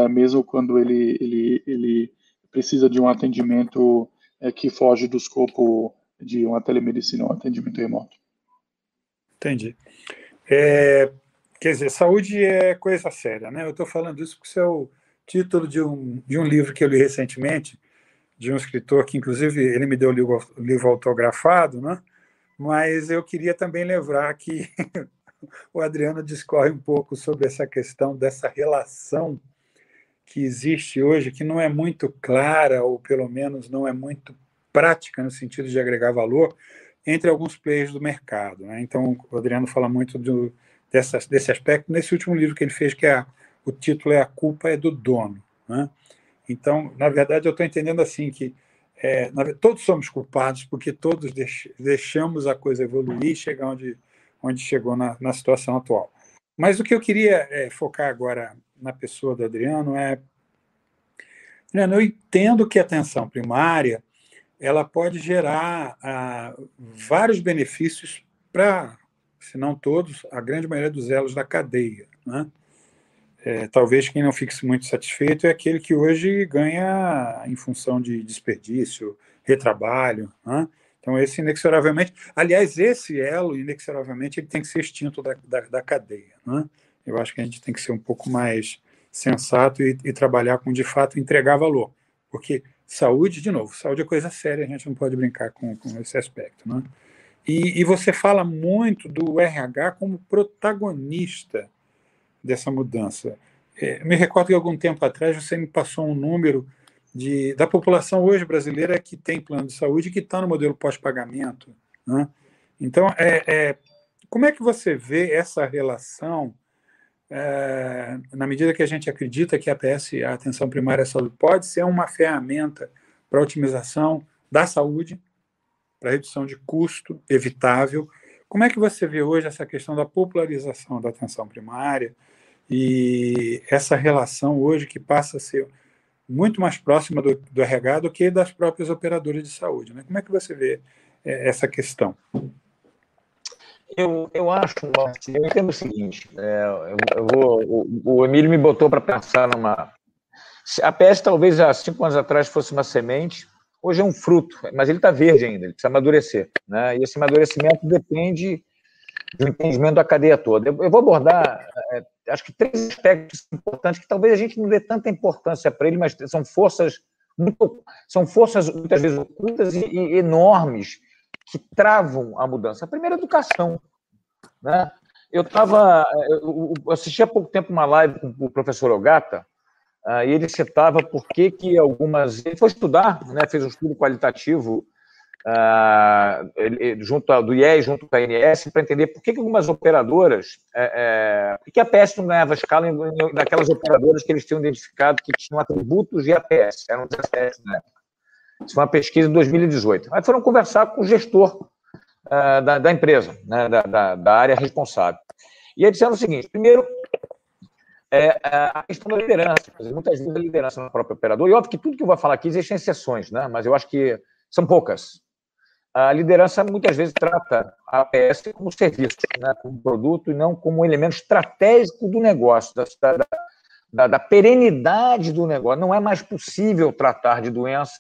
mesmo quando ele, ele, ele precisa de um atendimento que foge do escopo de uma telemedicina, um atendimento remoto. Entendi. É, Quer dizer, saúde é coisa séria, né? Eu estou falando isso porque isso é o título de um, de um livro que eu li recentemente, de um escritor que, inclusive, ele me deu o livro, livro autografado, né? Mas eu queria também lembrar que (laughs) o Adriano discorre um pouco sobre essa questão dessa relação que existe hoje, que não é muito clara, ou pelo menos não é muito prática no sentido de agregar valor, entre alguns players do mercado. Né? Então, o Adriano fala muito do, dessa, desse aspecto nesse último livro que ele fez, que é o título é A Culpa é do Dono. Né? Então, na verdade, eu estou entendendo assim que é, todos somos culpados porque todos deix, deixamos a coisa evoluir e chegar onde, onde chegou na, na situação atual. Mas o que eu queria é, focar agora na pessoa do Adriano é Adriano, eu entendo que a atenção primária ela pode gerar ah, vários benefícios para se não todos, a grande maioria dos elos da cadeia. Né? É, talvez quem não fique muito satisfeito é aquele que hoje ganha em função de desperdício, retrabalho. Né? Então, esse inexoravelmente. Aliás, esse elo, inexoravelmente, ele tem que ser extinto da, da, da cadeia. Né? Eu acho que a gente tem que ser um pouco mais sensato e, e, trabalhar com, de fato, entregar valor. Porque saúde, de novo, saúde é coisa séria, a gente não pode brincar com, com esse aspecto. Né? E, e, você fala muito do RH como protagonista dessa mudança. É, me recordo que algum tempo atrás você me passou um número de, da população hoje brasileira que tem plano de saúde que está no modelo pós-pagamento. Né? Então, é, é, como é que você vê essa relação, é, na medida que a gente acredita que a PS, a atenção primária à saúde, pode ser uma ferramenta para otimização da saúde, para redução de custo evitável. Como é que você vê hoje essa questão da popularização da atenção primária e essa relação hoje que passa a ser muito mais próxima do, do RH do que das próprias operadoras de saúde? Né? Como é que você vê é, essa questão? Eu, eu acho, eu entendo o seguinte, é, eu, eu vou, o, o Emílio me botou para pensar numa... A PS talvez há cinco anos atrás fosse uma semente, hoje é um fruto, mas ele está verde ainda, ele precisa amadurecer. Né? E esse amadurecimento depende do entendimento da cadeia toda. Eu, vou abordar, é, acho que três aspectos importantes que talvez a gente não dê tanta importância para ele, mas são forças muito, são forças muitas vezes ocultas e, e enormes que travam a mudança. A primeira, é a educação. Né? Eu estava. Eu assisti há pouco tempo uma live com o professor Ogata, uh, e ele citava por que, que algumas. Ele foi estudar, né, fez um estudo qualitativo uh, ele, junto ao, do IES, junto com a ANS, para entender por que, que algumas operadoras. É, é, por que a APS não ganhava escala em, em, naquelas operadoras que eles tinham identificado que tinham atributos de APS, eram 17 na época. Isso foi uma pesquisa em 2018. Aí foram conversar com o gestor uh, da, da, empresa, né, da, da, da, área responsável. E eles disseram o seguinte: primeiro, é, a questão da liderança. Muitas vezes a liderança no próprio operador, e óbvio que tudo que eu vou falar aqui existem exceções, né, mas eu acho que são poucas. A liderança muitas vezes trata a APS como serviço, né, como produto, e não como elemento estratégico do negócio, da, da, da perenidade do negócio. Não é mais possível tratar de doença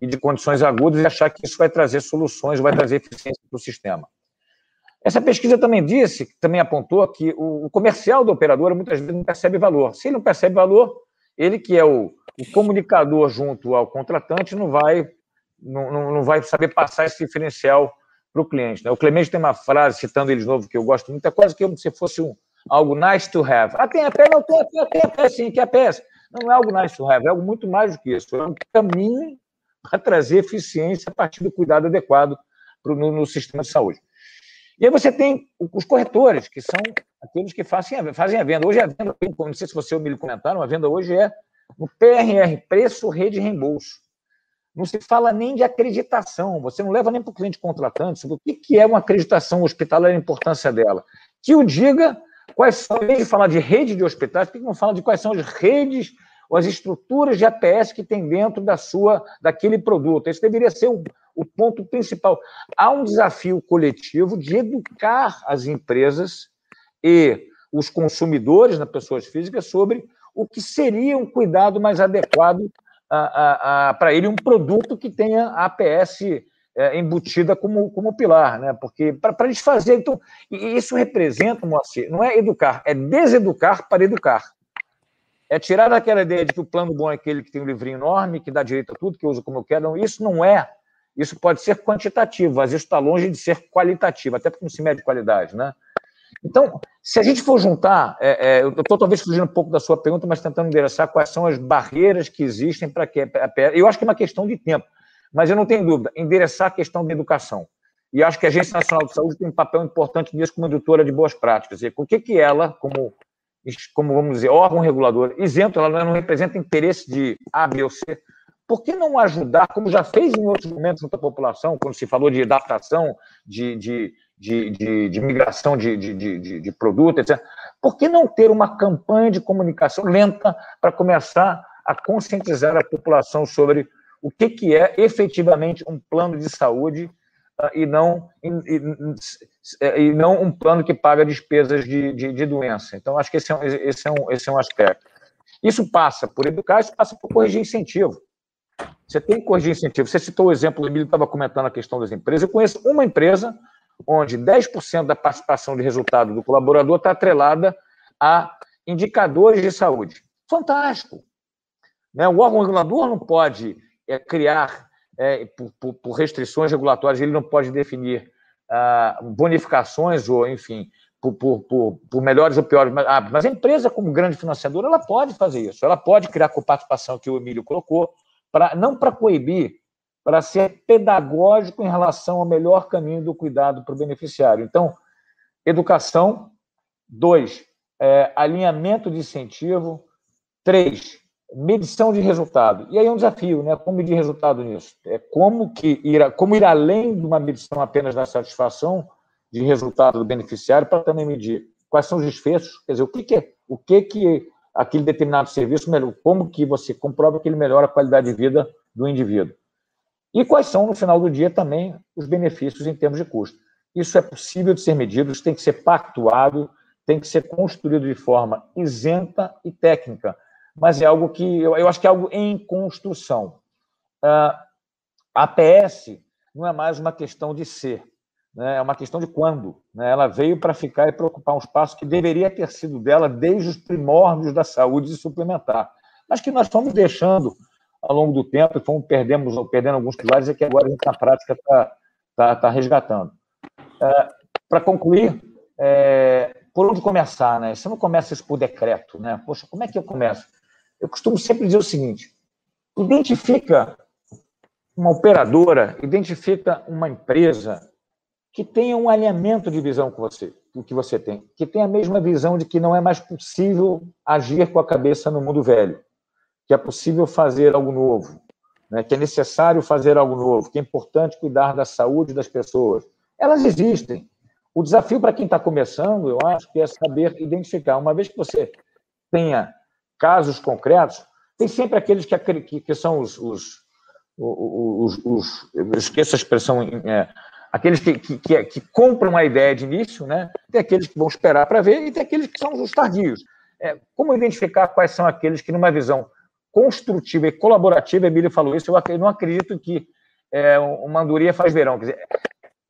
e de condições agudas e achar que isso vai trazer soluções, vai trazer eficiência para o sistema. Essa pesquisa também disse, também apontou que o comercial do operador muitas vezes não percebe valor. Se ele não percebe valor, ele que é o, o comunicador junto ao contratante não vai, não, não vai saber passar esse diferencial para o cliente. Né? O Clemente tem uma frase, citando ele de novo, que eu gosto muito, é quase que se fosse um, algo nice to have. Ah, tem a pé? Não, tem a pé, tem a pé sim, que a pé. Não é algo nice to have, é algo muito mais do que isso. É um caminho para trazer eficiência a partir do cuidado adequado no, no, sistema de saúde. E aí você tem os corretores, que são aqueles que fazem a, venda. Hoje a venda, não sei se você ou me comentaram, a venda hoje é no PRR, preço, rede, reembolso. Não se fala nem de acreditação, você não leva nem para o cliente contratante sobre o que é uma acreditação hospitalar e a importância dela. Que o diga quais são, em de falar de rede de hospitais, por que não fala de quais são as redes ou as estruturas de APS que tem dentro da sua daquele produto. Esse deveria ser o, o ponto principal. Há um desafio coletivo de educar as empresas e os consumidores, nas pessoas físicas, sobre o que seria um cuidado mais adequado para ele, um produto que tenha a APS é, embutida como, como pilar, né? Porque para eles fazerem. Então, isso representa, Moacir, não é educar, é deseducar para educar. É tirar daquela ideia de que o plano bom é aquele que tem um livrinho enorme, que dá direito a tudo, que eu uso como eu quero. Não, isso não é. Isso pode ser quantitativo, mas isso está longe de ser qualitativo, até porque não se mede qualidade, né? Então, se a gente for juntar, é, é, eu estou talvez fugindo um pouco da sua pergunta, mas tentando endereçar quais são as barreiras que existem para que. Eu acho que é uma questão de tempo, mas eu não tenho dúvida, endereçar a questão da educação. E acho que a Agência Nacional de Saúde tem um papel importante nisso como indutora de boas práticas. E o que, que ela, como como vamos dizer, órgão regulador isento, ela não representa interesse de A, B ou C. Por que não ajudar, como já fez em outros momentos à população, quando se falou de adaptação, de, de, de, de, migração de, de, de, produto, etc. Por que não ter uma campanha de comunicação lenta para começar a conscientizar a população sobre o que, que é efetivamente um plano de saúde uh, e, não, e, e, e, não um plano que paga despesas de, de, de doença. Então, acho que esse é, um, esse, é um, esse é um aspecto. Isso passa por educar, isso passa por corrigir incentivo. Você tem que corrigir incentivo. Você citou o exemplo, o Emílio estava comentando a questão das empresas. Eu conheço uma empresa onde 10% da participação de resultado do colaborador está atrelada a indicadores de saúde. Fantástico. Né? O órgão regulador não pode é, criar, é, por, por, por, restrições regulatórias, ele não pode definir ah, bonificações ou, enfim, por, por, por, melhores ou piores. Mas, ah, mas a empresa, como grande financiadora, ela pode fazer isso. Ela pode criar com participação que o Emílio colocou, pra, não para coibir, para ser pedagógico em relação ao melhor caminho do cuidado para o beneficiário. Então, educação. Dois, é, alinhamento de incentivo. Três, medição de resultado. E aí é um desafio, né? Como medir resultado nisso? É como que ir, como ir além de uma medição apenas da satisfação de resultado do beneficiário para também medir quais são os desfechos, quer dizer, o que, que é, o que que aquele determinado serviço como que você comprova que ele melhora a qualidade de vida do indivíduo. E quais são, no final do dia, também os benefícios em termos de custo. Isso é possível de ser medido, isso tem que ser pactuado, tem que ser construído de forma isenta e técnica, mas é algo que eu, eu acho que é algo em construção. Uh, a APS não é mais uma questão de ser, né? é uma questão de quando. Né? Ela veio para ficar e para ocupar um espaço que deveria ter sido dela desde os primórdios da saúde suplementar, mas que nós fomos deixando ao longo do tempo e fomos perdemos, perdendo alguns pilares e que agora a gente, na prática, está tá, tá resgatando. É, para concluir, é, por onde começar, né? Você não começa isso por decreto, né? Poxa, como é que eu começo? Eu costumo sempre dizer o seguinte: identifica uma operadora, identifica uma empresa que tenha um alinhamento de visão com você, o que você tem, que tenha a mesma visão de que não é mais possível agir com a cabeça no mundo velho, que é possível fazer algo novo, né? que é necessário fazer algo novo, que é importante cuidar da saúde das pessoas. Elas existem. O desafio para quem está começando, eu acho, é saber identificar. Uma vez que você tenha casos concretos, tem sempre aqueles que, que, que são os, os, os, os, esqueço a expressão. É, aqueles que, que, que, que, compram a ideia de início, né? tem aqueles que vão esperar para ver e tem aqueles que são os tardios. É, como identificar quais são aqueles que, numa visão construtiva e colaborativa, Emílio falou isso, eu não acredito que é, uma andorinha faz verão. Quer dizer,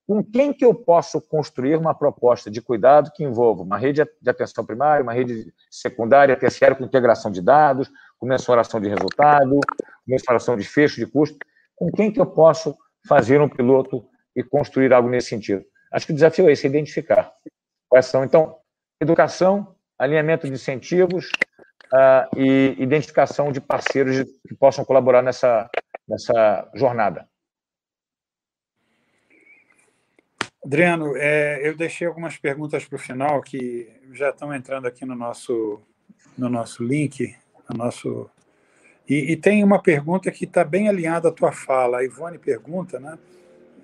com quem que eu posso construir uma proposta de cuidado que envolva uma rede de atenção primária, uma rede secundária, terciária, com integração de dados, com mensuração de resultado, mensuração de fecho de custo, com quem que eu posso fazer um piloto e construir algo nesse sentido? Acho que o desafio é esse, identificar quais são. Então, educação, alinhamento de incentivos uh, e identificação de parceiros que possam colaborar nessa, nessa jornada. Adriano, é, eu deixei algumas perguntas para o final que já estão entrando aqui no nosso, no nosso link, no nosso e, e tem uma pergunta que está bem alinhada à tua fala. A Ivone pergunta, né?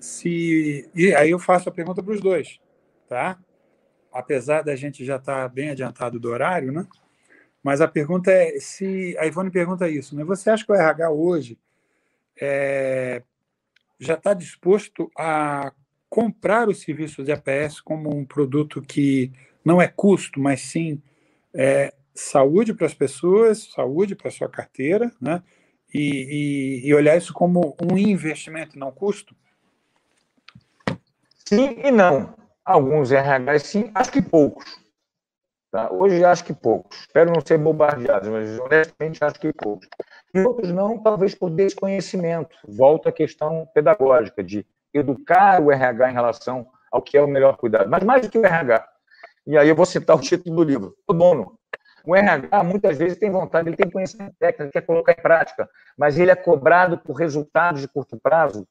Se e aí eu faço a pergunta para os dois, tá? Apesar da gente já estar tá bem adiantado do horário, né? Mas a pergunta é se a Ivone pergunta isso, né? Você acha que o RH hoje é, já está disposto a comprar os serviços de APS como um produto que não é custo, mas sim é, saúde para as pessoas, saúde para a sua carteira, né? E, e, e, olhar isso como um investimento, não custo? Sim e não. Alguns RH sim, acho que poucos. Tá? Hoje acho que poucos. Espero não ser bombardeado, mas honestamente acho que poucos. E outros não, talvez por desconhecimento. Volta à questão pedagógica de educar o RH em relação ao que é o melhor cuidado. Mas mais do que o RH. E aí eu vou citar (laughs) o título do livro. O dono. O RH muitas vezes tem vontade, ele tem conhecimento técnico, quer colocar em prática, mas ele é cobrado por resultados de curto prazo,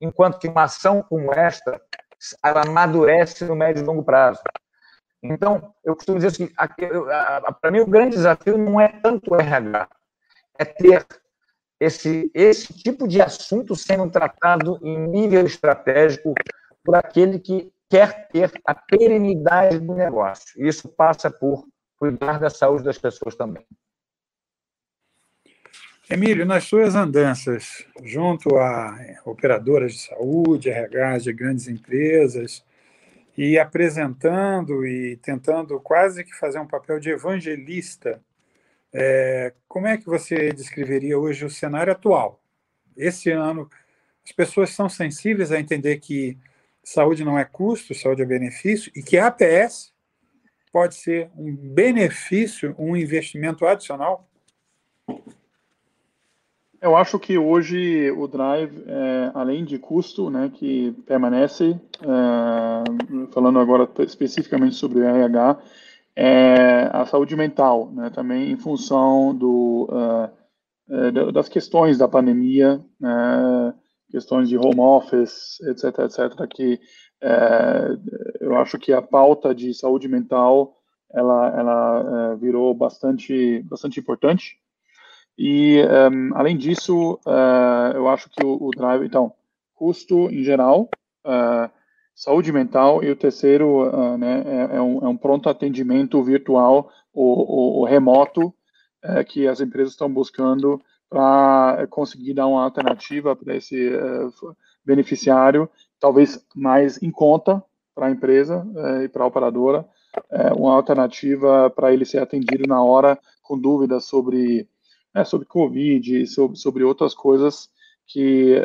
enquanto que uma ação como esta, ela amadurece no médio e longo prazo. Então, eu costumo dizer assim, para mim o grande desafio não é tanto o RH, é ter esse, esse tipo de assunto sendo tratado em nível estratégico por aquele que quer ter a perenidade do negócio. Isso passa por cuidar da saúde das pessoas também. Emílio, nas suas andanças junto a operadoras de saúde, RH de grandes empresas, e apresentando e tentando quase que fazer um papel de evangelista é, como é que você descreveria hoje o cenário atual? Esse ano, as pessoas são sensíveis a entender que saúde não é custo, saúde é benefício, e que a APS pode ser um benefício, um investimento adicional? Eu acho que hoje o Drive, é, além de custo, né, que permanece, é, falando agora especificamente sobre o RH, é, a saúde mental, né, também em função do, uh, das questões da pandemia, né, questões de home office, etc, etc, que é, eu acho que a pauta de saúde mental ela, ela virou bastante, bastante importante. E, um, além disso, uh, eu acho que o, o, drive, então, custo em geral, uh, saúde mental e o terceiro uh, né, é, é, um, é, um, pronto atendimento virtual ou, remoto uh, que as empresas estão buscando para conseguir dar uma alternativa para esse beneficiário, talvez mais em conta para a empresa e para a operadora, uma alternativa para ele ser atendido na hora com dúvidas sobre, né, sobre Covid, sobre, sobre outras coisas que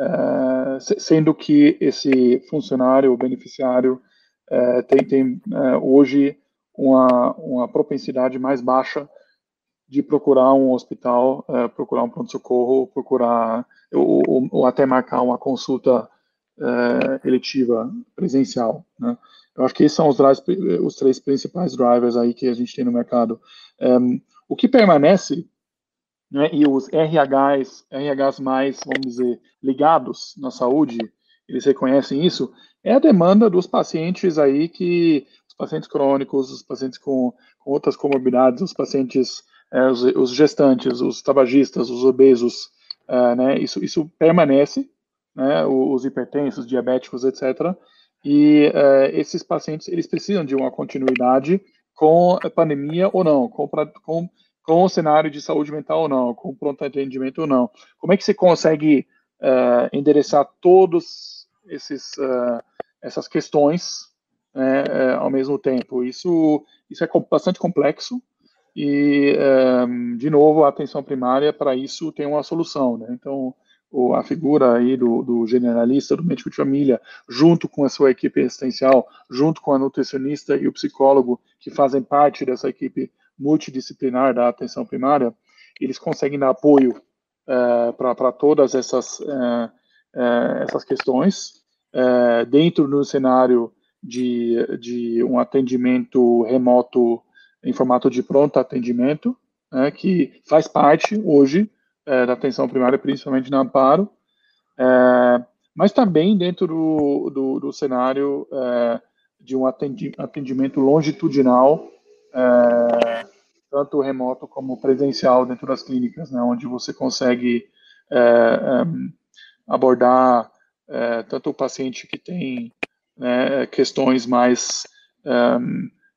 Uh, sendo que esse funcionário, o beneficiário, uh, tem, tem hoje uma, uma propensidade mais baixa de procurar um hospital, procurar um pronto-socorro, procurar ou, ou, ou, até marcar uma consulta eletiva presencial. Né? Eu acho que esses são os, drives, os três principais drivers aí que a gente tem no mercado. Um, o que permanece, né, e os RHs, RHs mais, vamos dizer, ligados na saúde, eles reconhecem isso, é a demanda dos pacientes aí que, os pacientes crônicos, os pacientes com, com outras comorbidades, os pacientes, é, os, os, gestantes, os tabagistas, os obesos, é, né, isso, isso permanece, né, os hipertensos, diabéticos, etc., e uh, esses pacientes eles precisam de uma continuidade com a pandemia ou não, com, com, com o cenário de saúde mental ou não, com pronto atendimento ou não. Como é que você consegue uh, endereçar esses uh, essas questões né, ao mesmo tempo? Isso isso é bastante complexo e de novo a atenção primária para isso tem uma solução. Né? Então a figura aí do, do, generalista, do médico de família, junto com a sua equipe assistencial, junto com a nutricionista e o psicólogo, que fazem parte dessa equipe multidisciplinar da atenção primária, eles conseguem dar apoio uh, para todas essas, uh, uh, essas questões, dentro do cenário de, de um atendimento remoto em formato de pronto atendimento, né, que faz parte hoje é, da atenção primária, principalmente na Amparo, é, mas também dentro do, do, do cenário é, de um atendimento longitudinal, é, tanto remoto como presencial dentro das clínicas, né, onde você consegue é, é, abordar tanto o paciente que tem né, questões mais,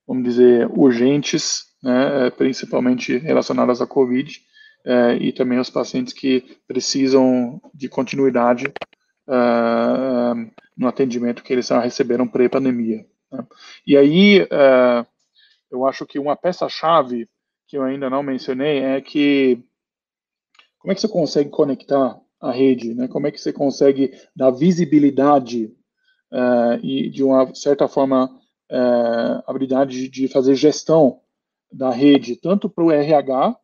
vamos dizer, urgentes, né, principalmente relacionadas à COVID, é, e também os pacientes que precisam de continuidade uh, no atendimento que eles já receberam pré-pandemia. Né? E aí, uh, eu acho que uma peça-chave que eu ainda não mencionei é que como é que você consegue conectar a rede, né? Como é que você consegue dar visibilidade uh, e, de uma certa forma, uh, habilidade de fazer gestão da rede, tanto para o RH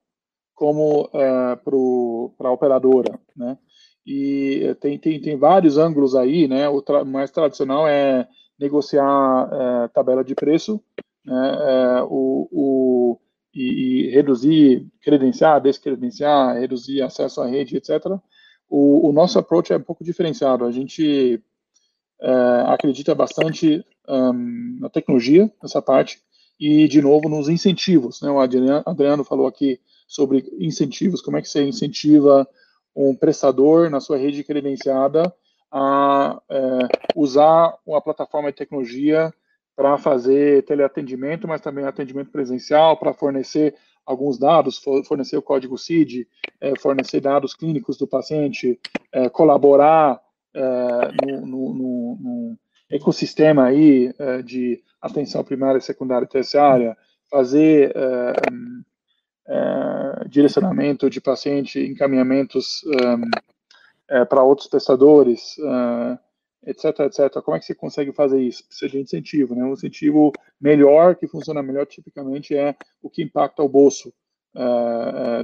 como é, para a operadora, né? E tem, tem, tem vários ângulos aí, né? O tra mais tradicional é negociar é, tabela de preço, né? É, o, o, e, e, reduzir, credenciar, descredenciar, reduzir acesso à rede, etc. O, o nosso approach é um pouco diferenciado. A gente é, acredita bastante um, na tecnologia, nessa parte, e, de novo, nos incentivos. Né? O Adriano, Adriano falou aqui sobre incentivos, como é que você incentiva um prestador na sua rede credenciada a é, usar uma plataforma de tecnologia para fazer teleatendimento, mas também atendimento presencial, para fornecer alguns dados, fornecer o código CID, é, fornecer dados clínicos do paciente, é, colaborar é, no, no, no, no, ecossistema aí é, de atenção primária, secundária e terciária, fazer é, direcionamento de paciente, encaminhamentos é, para outros prestadores, uh, etc, etc. Como é que você consegue fazer isso? Precisa de incentivo, né? Um incentivo melhor, que funciona melhor, tipicamente, é o que impacta o bolso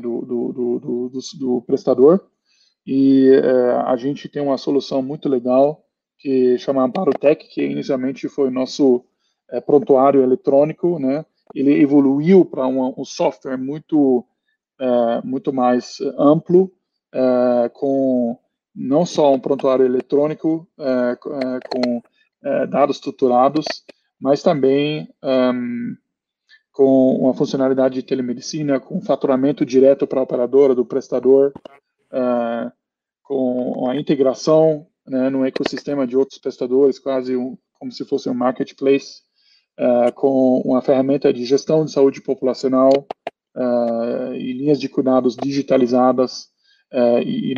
do, do, do, do, do prestador. E a gente tem uma solução muito legal que chama Amparo Tech, que inicialmente foi nosso prontuário eletrônico, né? Ele evoluiu para um, software muito, é, muito mais amplo, é, com não só um prontuário eletrônico é, é com é, dados estruturados, mas também com uma funcionalidade de telemedicina, com faturamento direto para a operadora do prestador, com a integração né, no ecossistema de outros prestadores, quase um, como se fosse um marketplace uh, com uma ferramenta de gestão de saúde populacional uh, e linhas de cuidados digitalizadas uh, e,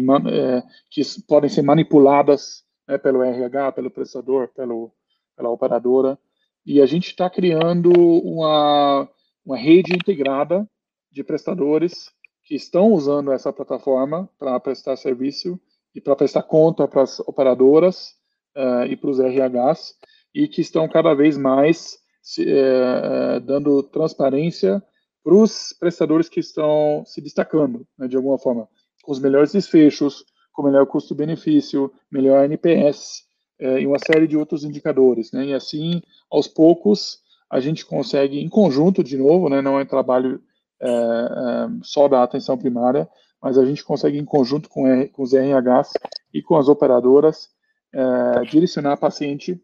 que podem ser manipuladas né, pelo RH, pelo prestador, pelo, pela operadora. E a gente está criando uma, uma rede integrada de prestadores que estão usando essa plataforma para prestar serviço e para prestar conta para as operadoras uh, e para os RHs, e que estão cada vez mais se, é, é, dando transparência para os prestadores que estão se destacando, né, de alguma forma, com os melhores desfechos, com melhor custo-benefício, melhor NPS, é, e uma série de outros indicadores, né? E assim, aos poucos, a gente consegue, em conjunto, de novo, né? Não é trabalho é, é, só da atenção primária, mas a gente consegue, em conjunto com, R, com os RHs e com as operadoras, é, direcionar paciente,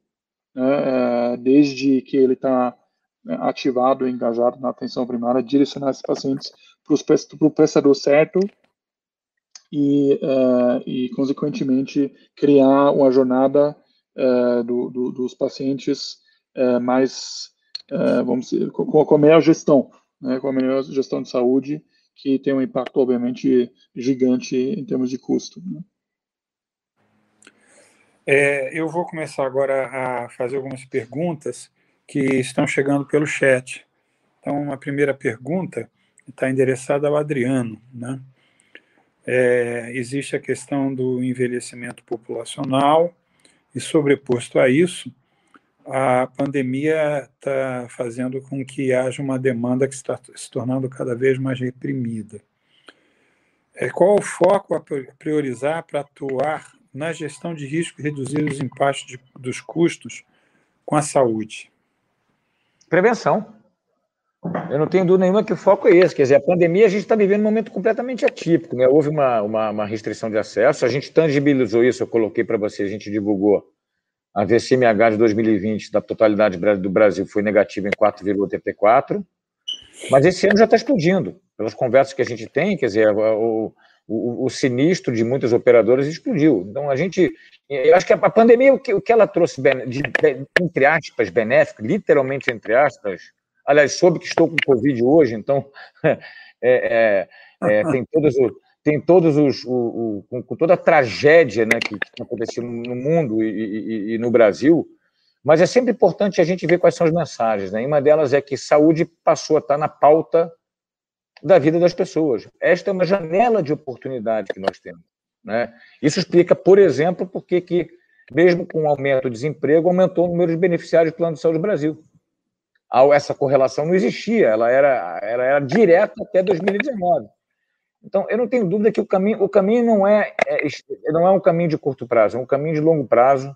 né, é, desde que ele está né, ativado engajado na atenção primária, direcionar esses pacientes para o prestador certo e, uh, e, consequentemente, criar uma jornada uh, do, do, dos pacientes uh, mais, vamos dizer, com, com, a melhor gestão, né, com a melhor gestão de saúde, que tem um impacto, obviamente, gigante em termos de custo. Né? É, eu vou começar agora a fazer algumas perguntas que estão chegando pelo chat. Então, a primeira pergunta está endereçada ao Adriano. Né? É, existe a questão do envelhecimento populacional, e sobreposto a isso, a pandemia está fazendo com que haja uma demanda que está se tornando cada vez mais reprimida. É, qual o foco a priorizar para atuar na gestão de risco e reduzir os impactos de, dos custos com a saúde? Prevenção. Eu não tenho dúvida nenhuma que o foco é esse. Quer dizer, a pandemia a gente está vivendo um momento completamente atípico. Né? Houve uma, uma, uma, restrição de acesso, a gente tangibilizou isso, eu coloquei para você, a gente divulgou. A VCMH de 2020 da totalidade do Brasil foi negativa em 4,84, mas esse ano já está explodindo. Pelas conversas que a gente tem, quer dizer, o, o, o, sinistro de muitas operadoras explodiu. Então, a gente. Eu acho que a pandemia, o que, o que ela trouxe, de, entre aspas, benéfico, literalmente entre aspas, Aliás, soube que estou com Covid hoje, então (laughs) é, é, é, tem todos os. Tem todos os. O, o, com toda a tragédia né, que está acontecendo no mundo e, e, e, no Brasil, mas é sempre importante a gente ver quais são as mensagens. Né? E uma delas é que saúde passou a estar na pauta da vida das pessoas. Esta é uma janela de oportunidade que nós temos. Né? Isso explica, por exemplo, por que, mesmo com o aumento do desemprego, aumentou o número de beneficiários do Plano de Saúde do Brasil essa correlação não existia, ela era, ela era direta até 2019. Então, eu não tenho dúvida que o caminho, o caminho não, é, é, não é um caminho de curto prazo, é um caminho de longo prazo,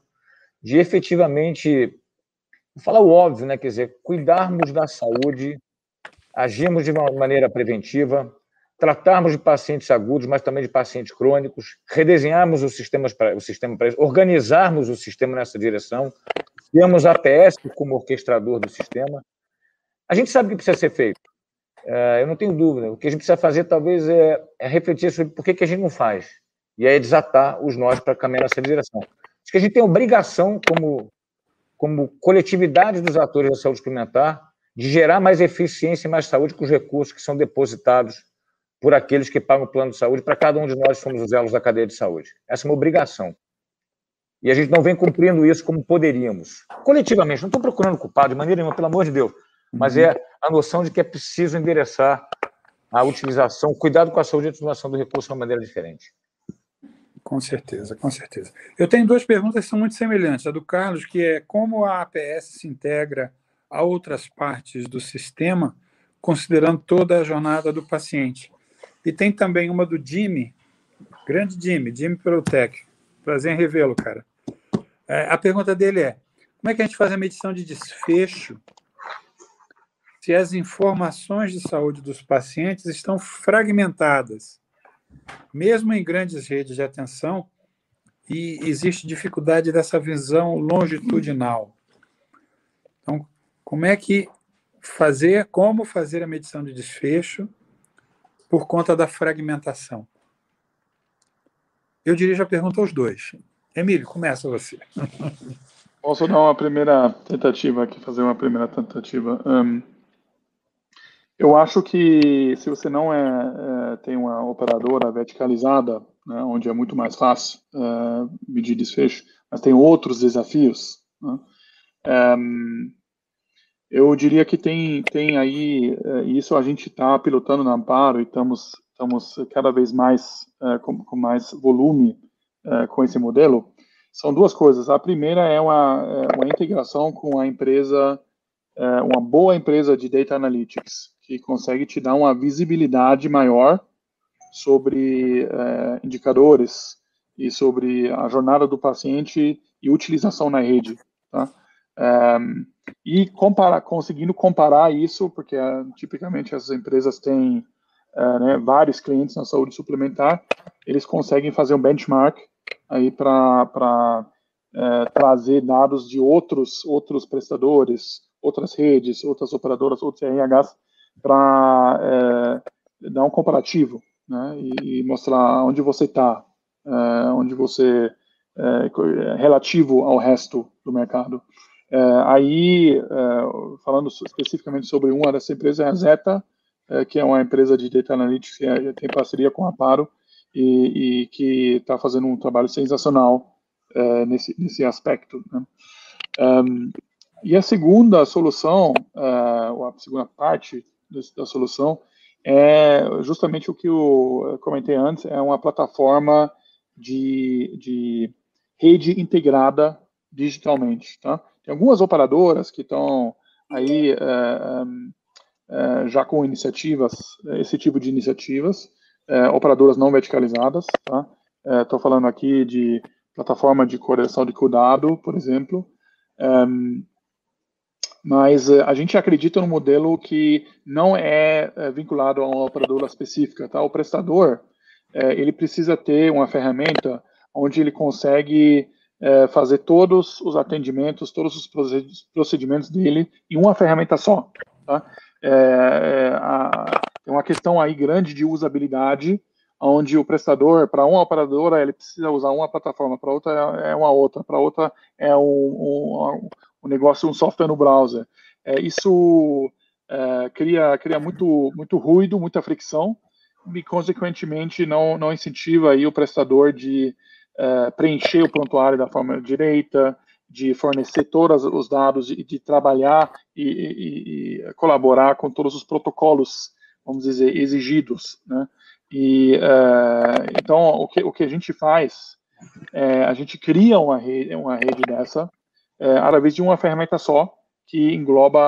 de efetivamente, vou falar o óbvio, né? quer dizer, cuidarmos da saúde, agirmos de uma maneira preventiva, tratarmos de pacientes agudos, mas também de pacientes crônicos, redesenharmos o sistema para o sistema para organizarmos o sistema nessa direção, temos a APS como orquestrador do sistema. A gente sabe o que precisa ser feito. É, eu não tenho dúvida. O que a gente precisa fazer, talvez, é, é refletir sobre por que, a gente não faz. E aí desatar os nós para caminhar nessa direção. Acho que a gente tem obrigação, como, como coletividade dos atores da saúde suplementar, de gerar mais eficiência e mais saúde com os recursos que são depositados por aqueles que pagam o plano de saúde, para cada um de nós somos os elos da cadeia de saúde. Essa é uma obrigação. E a gente não vem cumprindo isso como poderíamos. Coletivamente, não estou procurando culpado de maneira nenhuma, pelo amor de Deus, mas é a noção de que é preciso endereçar a utilização, cuidado com a saúde e a utilização do recurso de uma maneira diferente. Com certeza, com certeza. Eu tenho duas perguntas que são muito semelhantes. A do Carlos, que é como a APS se integra a outras partes do sistema, considerando toda a jornada do paciente. E tem também uma do Jimmy, grande Jimmy, Jimmy Perotec. Prazer em revê-lo, cara. É, a pergunta dele é: como é que a gente faz a medição de desfecho se as informações de saúde dos pacientes estão fragmentadas, mesmo em grandes redes de atenção, e existe dificuldade dessa visão longitudinal? Como é que fazer, como fazer a medição de desfecho por conta da fragmentação? Eu dirijo a pergunta aos dois. Emílio, começa você. (laughs) Posso dar uma primeira tentativa aqui, fazer uma primeira tentativa. Um, eu acho que se você não é, é tem uma operadora verticalizada, né, onde é muito mais fácil é, medir desfecho, mas tem outros desafios, né, um, eu diria que tem, tem aí, é, isso a gente está pilotando na Amparo e estamos, estamos cada vez mais é, com, com mais volume é, com esse modelo são duas coisas. A primeira é uma, uma integração com a empresa, uma boa empresa de data analytics, que consegue te dar uma visibilidade maior sobre indicadores e sobre a jornada do paciente e utilização na rede. Tá? E comparar, conseguindo comparar isso, porque uh, tipicamente essas empresas têm uh, né, vários clientes na saúde suplementar, eles conseguem fazer um benchmark aí para uh, trazer dados de outros outros prestadores, outras redes, outras operadoras, outros RHs para dar um comparativo né, e, mostrar onde você está, onde você relativo ao resto do mercado. É, aí, é, falando especificamente sobre uma dessas empresas, é a Zeta, é, que é uma empresa de data analytics que é, tem parceria com a Paro e, e que está fazendo um trabalho sensacional nesse, nesse aspecto. Né? Um, e a segunda solução, ou a segunda parte da solução, é justamente o que eu comentei antes, é uma plataforma de, de rede integrada digitalmente, tá? Tem algumas operadoras que estão aí é, é, já com iniciativas, esse tipo de iniciativas, operadoras não verticalizadas, tá? Estou falando aqui de plataforma de correção de cuidado, por exemplo, mas a gente acredita no modelo que não é vinculado a uma operadora específica, tá? O prestador, ele precisa ter uma ferramenta onde ele consegue é, fazer todos os atendimentos, todos os procedimentos dele em uma ferramenta só. Tá? É, é, a, tem uma questão aí grande de usabilidade, onde o prestador, para uma operadora, ele precisa usar uma plataforma, para outra é uma outra, para outra é um, um, um, negócio, um software no browser. É, isso é, cria, cria muito, muito ruído, muita fricção, e, consequentemente, não, não incentiva aí o prestador de uh, preencher o prontuário da forma direita, de fornecer todos os dados e de trabalhar e, e, e, colaborar com todos os protocolos, vamos dizer, exigidos, né? E uh, então o que, o que a gente faz, é, a gente cria uma rede, uma rede dessa é, através de uma ferramenta só que engloba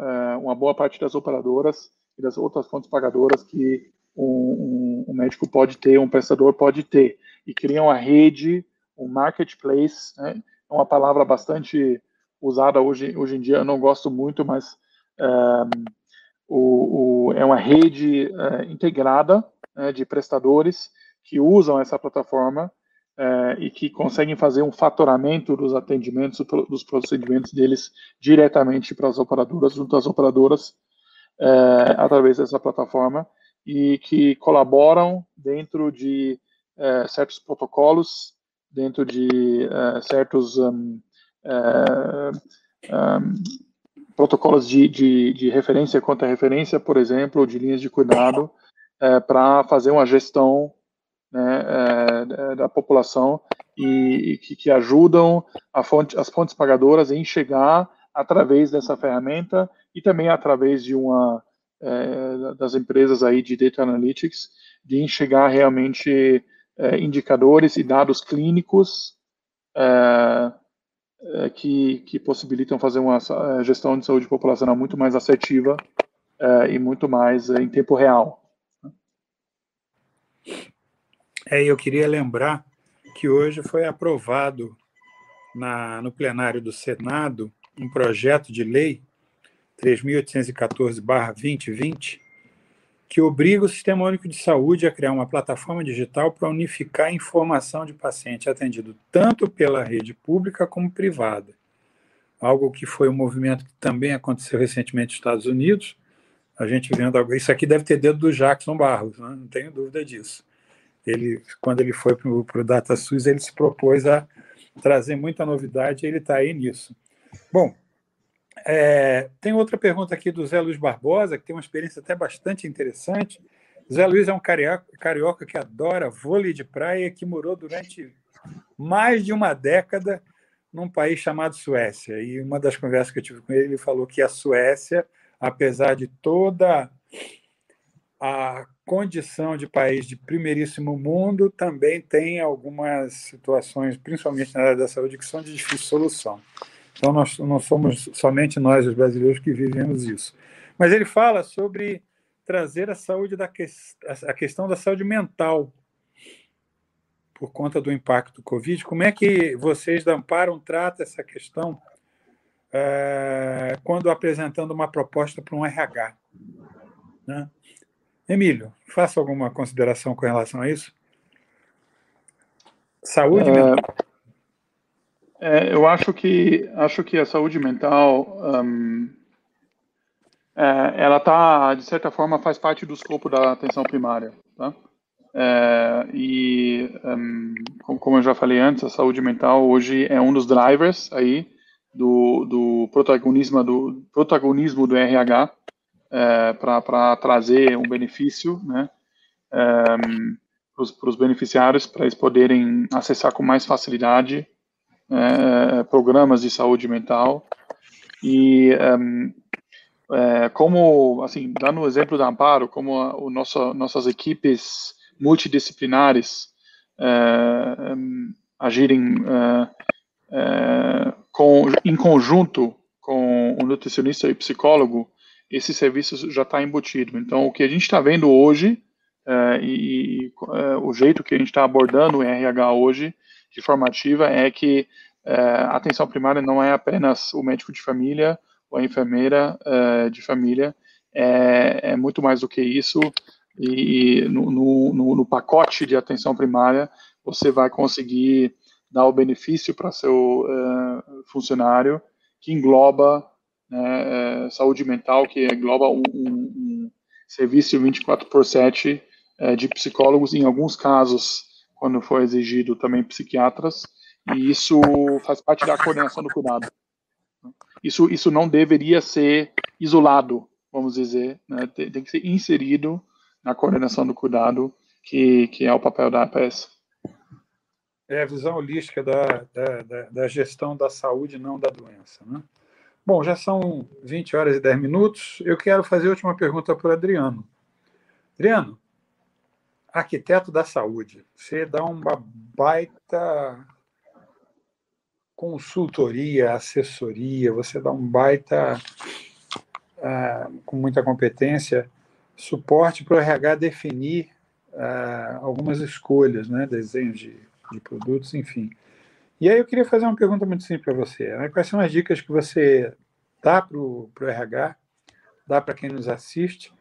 é, uma boa parte das operadoras e das outras fontes pagadoras que um, um, um médico pode ter, um prestador pode ter e criam a rede, um marketplace, né? é uma palavra bastante usada hoje, hoje em dia, eu não gosto muito, mas um, o, o, é uma rede uh, integrada né, de prestadores que usam essa plataforma uh, e que conseguem fazer um fatoramento dos atendimentos, dos procedimentos deles diretamente para as operadoras, junto às operadoras, uh, através dessa plataforma, e que colaboram dentro de é, certos protocolos dentro de é, certos um, é, um, protocolos de, de, de referência contra referência, por exemplo, de linhas de cuidado, é, para fazer uma gestão né, da população e, e que, que, ajudam fonte, as fontes pagadoras a enxergar através dessa ferramenta e também através de uma é, das empresas aí de data analytics de enxergar realmente é, indicadores e dados clínicos é, é, que, que possibilitam fazer uma é, gestão de saúde populacional muito mais assertiva é, e muito mais em tempo real. É, eu queria lembrar que hoje foi aprovado na, no plenário do Senado um projeto de lei 3.814-2020, que obriga o Sistema Único de Saúde a criar uma plataforma digital para unificar a informação de paciente atendido tanto pela rede pública como privada. Algo que foi um movimento que também aconteceu recentemente nos Estados Unidos. A gente vendo algo. Isso aqui deve ter dedo do Jackson Barros, né? não tenho dúvida disso. Ele, quando ele foi para o DataSUS, ele se propôs a trazer muita novidade e ele está aí nisso. Bom, é, tem outra pergunta aqui do Zé Luiz Barbosa, que tem uma experiência até bastante interessante. Zé Luiz é um carioca, carioca que adora vôlei de praia, que morou durante mais de uma década num país chamado Suécia. E uma das conversas que eu tive com ele, ele falou que a Suécia, apesar de toda a condição de país de primeiríssimo mundo, também tem algumas situações, principalmente na área da saúde, que são de difícil solução. Então, nós não somos somente nós, os brasileiros, que vivemos isso. Mas ele fala sobre trazer a saúde da que... a questão da saúde mental por conta do impacto do Covid. Como é que vocês da Amparo tratam essa questão é, quando apresentando uma proposta para um RH? Né? Emílio, faça alguma consideração com relação a isso? Saúde é, mental. É, eu acho que acho que a saúde mental um, é, ela tá de certa forma faz parte do escopo da atenção primária, tá? É, e um, como eu já falei antes, a saúde mental hoje é um dos drivers aí do, do protagonismo do protagonismo do RH é, para trazer um benefício, né? Um, para os beneficiários, para eles poderem acessar com mais facilidade é, programas de saúde mental. E um, é, como, assim, dando o exemplo da Amparo, como a, o nosso, nossas equipes multidisciplinares é, um, agirem é, é, com, em conjunto com o nutricionista e psicólogo, esse serviço já está embutido. Então, o que a gente está vendo hoje e, e o jeito que a gente está abordando o RH hoje, de forma ativa, é que é, a atenção primária não é apenas o médico de família ou a enfermeira é, de família, é, é, muito mais do que isso. E, no, no, no, pacote de atenção primária, você vai conseguir dar o benefício para seu é, funcionário, que engloba né, saúde mental, que engloba um, um, um serviço 24 por 7 é, de psicólogos, em alguns casos, quando for exigido, também psiquiatras, e isso faz parte da coordenação do cuidado. Isso, isso não deveria ser isolado, vamos dizer, né? tem, tem, que ser inserido na coordenação do cuidado, que, que é o papel da APS. É a visão holística da, da, da, da gestão da saúde, não da doença. Né? Bom, já são 20 horas e 10 minutos. Eu quero fazer a última pergunta para o Adriano. Adriano, arquiteto da saúde, você dá uma baita consultoria, assessoria, você dá um baita, uh, com muita competência, suporte para o RH definir uh, algumas escolhas, né, desenhos de, de, produtos, enfim. E aí eu queria fazer uma pergunta muito simples para você. Né? Quais são as dicas que você dá para o RH, dá para quem nos assiste,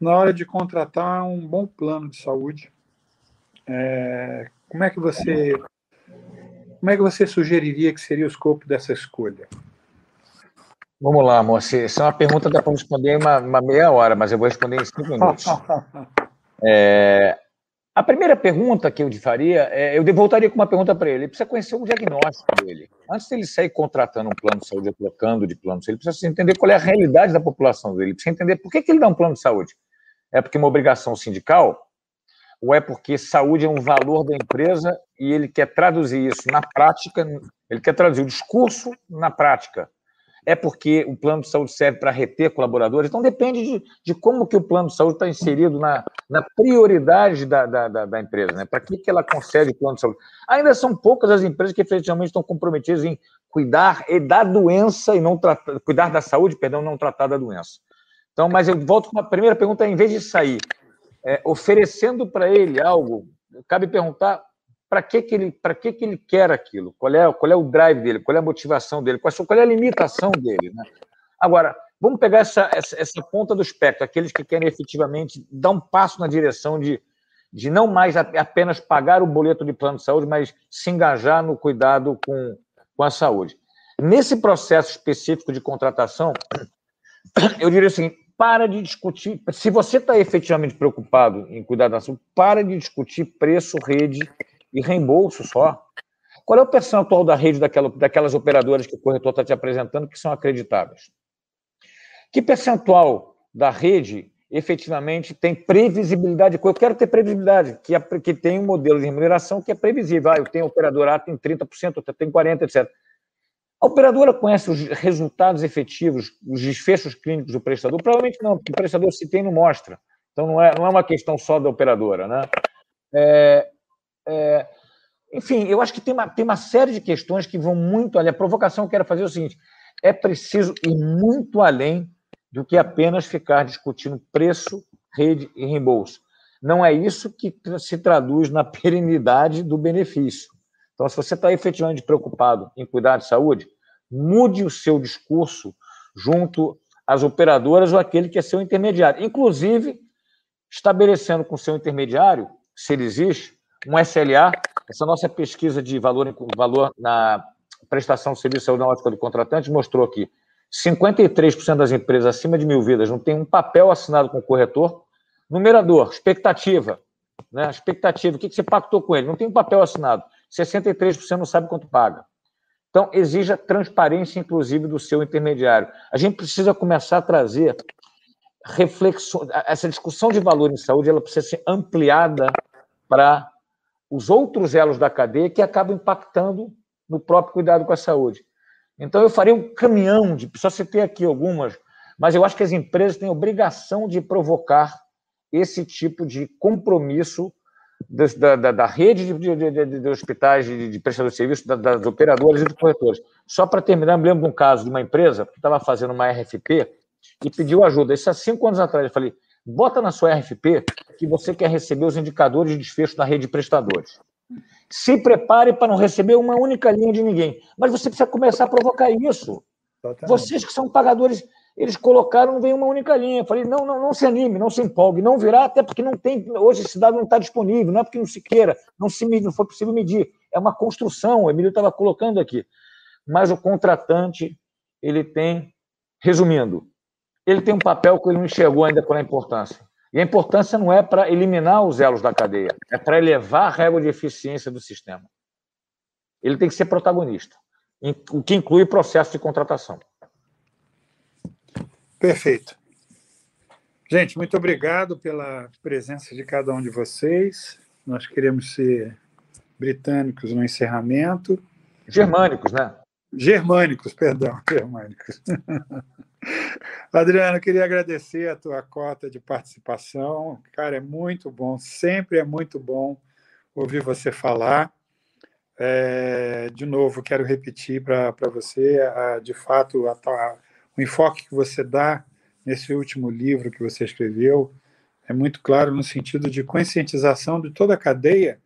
na hora de contratar um bom plano de saúde, é, como é que você como é que você sugeriria que seria o escopo dessa escolha? Vamos lá, moça. Essa é uma pergunta que dá para responder em uma, uma, meia hora, mas eu vou responder em cinco minutos. (laughs) É, a primeira pergunta que eu faria, é, eu voltaria com uma pergunta para ele. Ele precisa conhecer o diagnóstico dele. Antes dele sair contratando um plano de saúde, trocando de plano de saúde, ele precisa entender qual é a realidade da população dele. Ele precisa entender por que, que ele dá um plano de saúde. É porque é uma obrigação sindical? Ou é porque saúde é um valor da empresa e ele quer traduzir isso na prática? Ele quer traduzir o discurso na prática é porque o plano de saúde serve para reter colaboradores. Então, depende de, de como que o plano de saúde está inserido na, na prioridade da, da, da, da empresa. Né? Para que, que ela concede o plano de saúde? Ainda são poucas as empresas que efetivamente estão comprometidas em cuidar da doença e não tratar, cuidar da saúde, perdão, não tratar da doença. Então, mas eu volto com a primeira pergunta, em vez de sair é, oferecendo para ele algo, cabe perguntar para que, que, ele, que, que ele quer aquilo, qual é, qual é o drive dele, qual é a motivação dele, qual, qual é a limitação dele. Né? Agora, vamos pegar essa, essa, essa, ponta do espectro, aqueles que querem efetivamente dar um passo na direção de, de não mais apenas pagar o boleto de plano de saúde, mas se engajar no cuidado com, com a saúde. Nesse processo específico de contratação, eu diria assim, para de discutir, se você está efetivamente preocupado em cuidar da saúde, para de discutir preço, rede e reembolso só. Qual é o percentual da rede daquela, daquelas operadoras que o corretor está te apresentando que são acreditáveis? Que percentual da rede efetivamente tem previsibilidade? Eu quero ter previsibilidade, que, que tem um modelo de remuneração que é previsível. Ah, eu tenho operadora A tem 30%, outra tem 40%, etc. A operadora conhece os resultados efetivos, os desfechos clínicos do prestador? Provavelmente não, porque o prestador se tem não mostra. Então não é, não é uma questão só da operadora. Né? É, é, enfim, eu acho que tem uma, tem uma série de questões que vão muito além. A provocação que eu quero fazer é o seguinte: é preciso ir muito além do que apenas ficar discutindo preço, rede e reembolso. não é isso que se traduz na perenidade do benefício. Então, se você está efetivamente preocupado em cuidar de saúde, mude o seu discurso junto às operadoras ou aquele que é seu intermediário. Inclusive, estabelecendo com seu intermediário, se ele existe, um SLA, essa nossa pesquisa de valor, valor na prestação de serviço ótica do contratante mostrou que 53% das empresas acima de mil vidas não tem um papel assinado com o corretor. Numerador, expectativa. Né? Expectativa, o que você pactou com ele? Não tem um papel assinado. 63% não sabe quanto paga. Então, exija transparência, inclusive, do seu intermediário. A gente precisa começar a trazer reflexões. Essa discussão de valor em saúde ela precisa ser ampliada para os outros elos da cadeia que acabam impactando no próprio cuidado com a saúde. Então, eu faria um caminhão de. Só citei aqui algumas, mas eu acho que as empresas têm obrigação de provocar esse tipo de compromisso da, da, da rede de, de, de, de, hospitais, de, de prestadores de serviço, da, das operadoras e dos corretores. Só para terminar, me lembro de um caso de uma empresa que estava fazendo uma RFP e pediu ajuda. Isso há cinco anos atrás. Eu falei: bota na sua RFP que você quer receber os indicadores de desfecho da rede de prestadores. Se prepare para não receber uma única linha de ninguém. Mas você precisa começar a provocar isso. Totalmente. Vocês que são pagadores eles colocaram, veio uma única linha. Eu falei, não, não, não se anime, não se empolgue, não virá, até porque não tem, hoje esse dado não está disponível, não é porque não se queira, não, se, não foi possível medir. É uma construção, o Emílio estava colocando aqui. Mas o contratante, ele tem, resumindo, ele tem um papel que ele não enxergou ainda pela importância. E a importância não é para eliminar os elos da cadeia, é para elevar a régua de eficiência do sistema. Ele tem que ser protagonista, o que inclui o processo de contratação. Perfeito. Gente, muito obrigado pela presença de cada um de vocês. Nós queremos ser britânicos no encerramento. Germânicos, né? Germânicos, perdão, (laughs) germânicos. Adriano, queria agradecer a tua cota de participação. Cara, é muito bom, sempre é muito bom ouvir você falar. É, de novo, quero repetir para você, a, de fato, a, a, o enfoque que você dá nesse último livro que você escreveu é muito claro no sentido de conscientização de toda a cadeia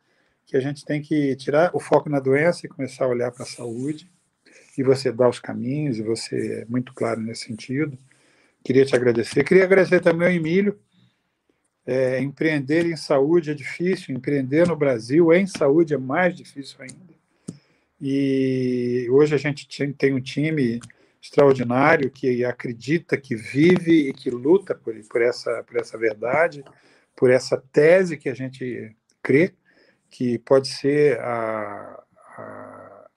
que a gente tem que tirar o foco na doença e começar a olhar para a saúde. E você dá os caminhos, e você é muito claro nesse sentido. Queria te agradecer. Queria agradecer também ao Emílio. É, empreender em saúde é difícil, empreender no Brasil em saúde é mais difícil ainda. E hoje a gente tem um time extraordinário que acredita, que vive e que luta por, por, essa, por essa verdade, por essa tese que a gente crê que pode ser a, a,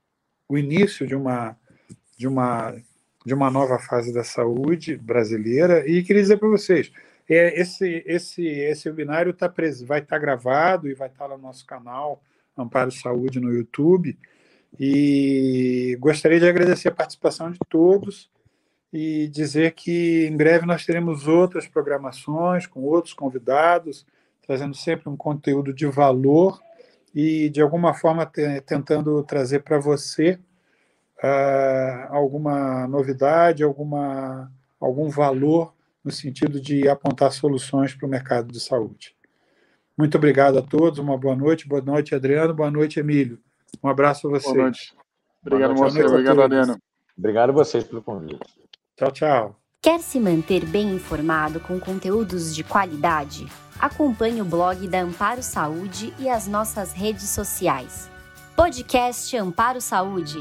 o início de uma, de, uma, de uma nova fase da saúde brasileira. E queria dizer para vocês, é, esse, esse, esse webinário tá, vai estar tá gravado e vai estar tá no nosso canal Amparo Saúde no YouTube. E gostaria de agradecer a participação de todos e dizer que em breve nós teremos outras programações com outros convidados, trazendo sempre um conteúdo de valor e, de alguma forma, tentando trazer para você uh, alguma novidade, alguma, algum valor no sentido de apontar soluções para o mercado de saúde. Muito obrigado a todos, uma boa noite. Boa noite, Adriano. Boa noite, Emílio. Um abraço a vocês. Boa noite. Obrigado, você. Obrigado, Adriano. Obrigado a vocês pelo convite. Tchau, tchau. Quer se manter bem informado com conteúdos de qualidade? Acompanhe o blog da Amparo Saúde e as nossas redes sociais. Podcast Amparo Saúde.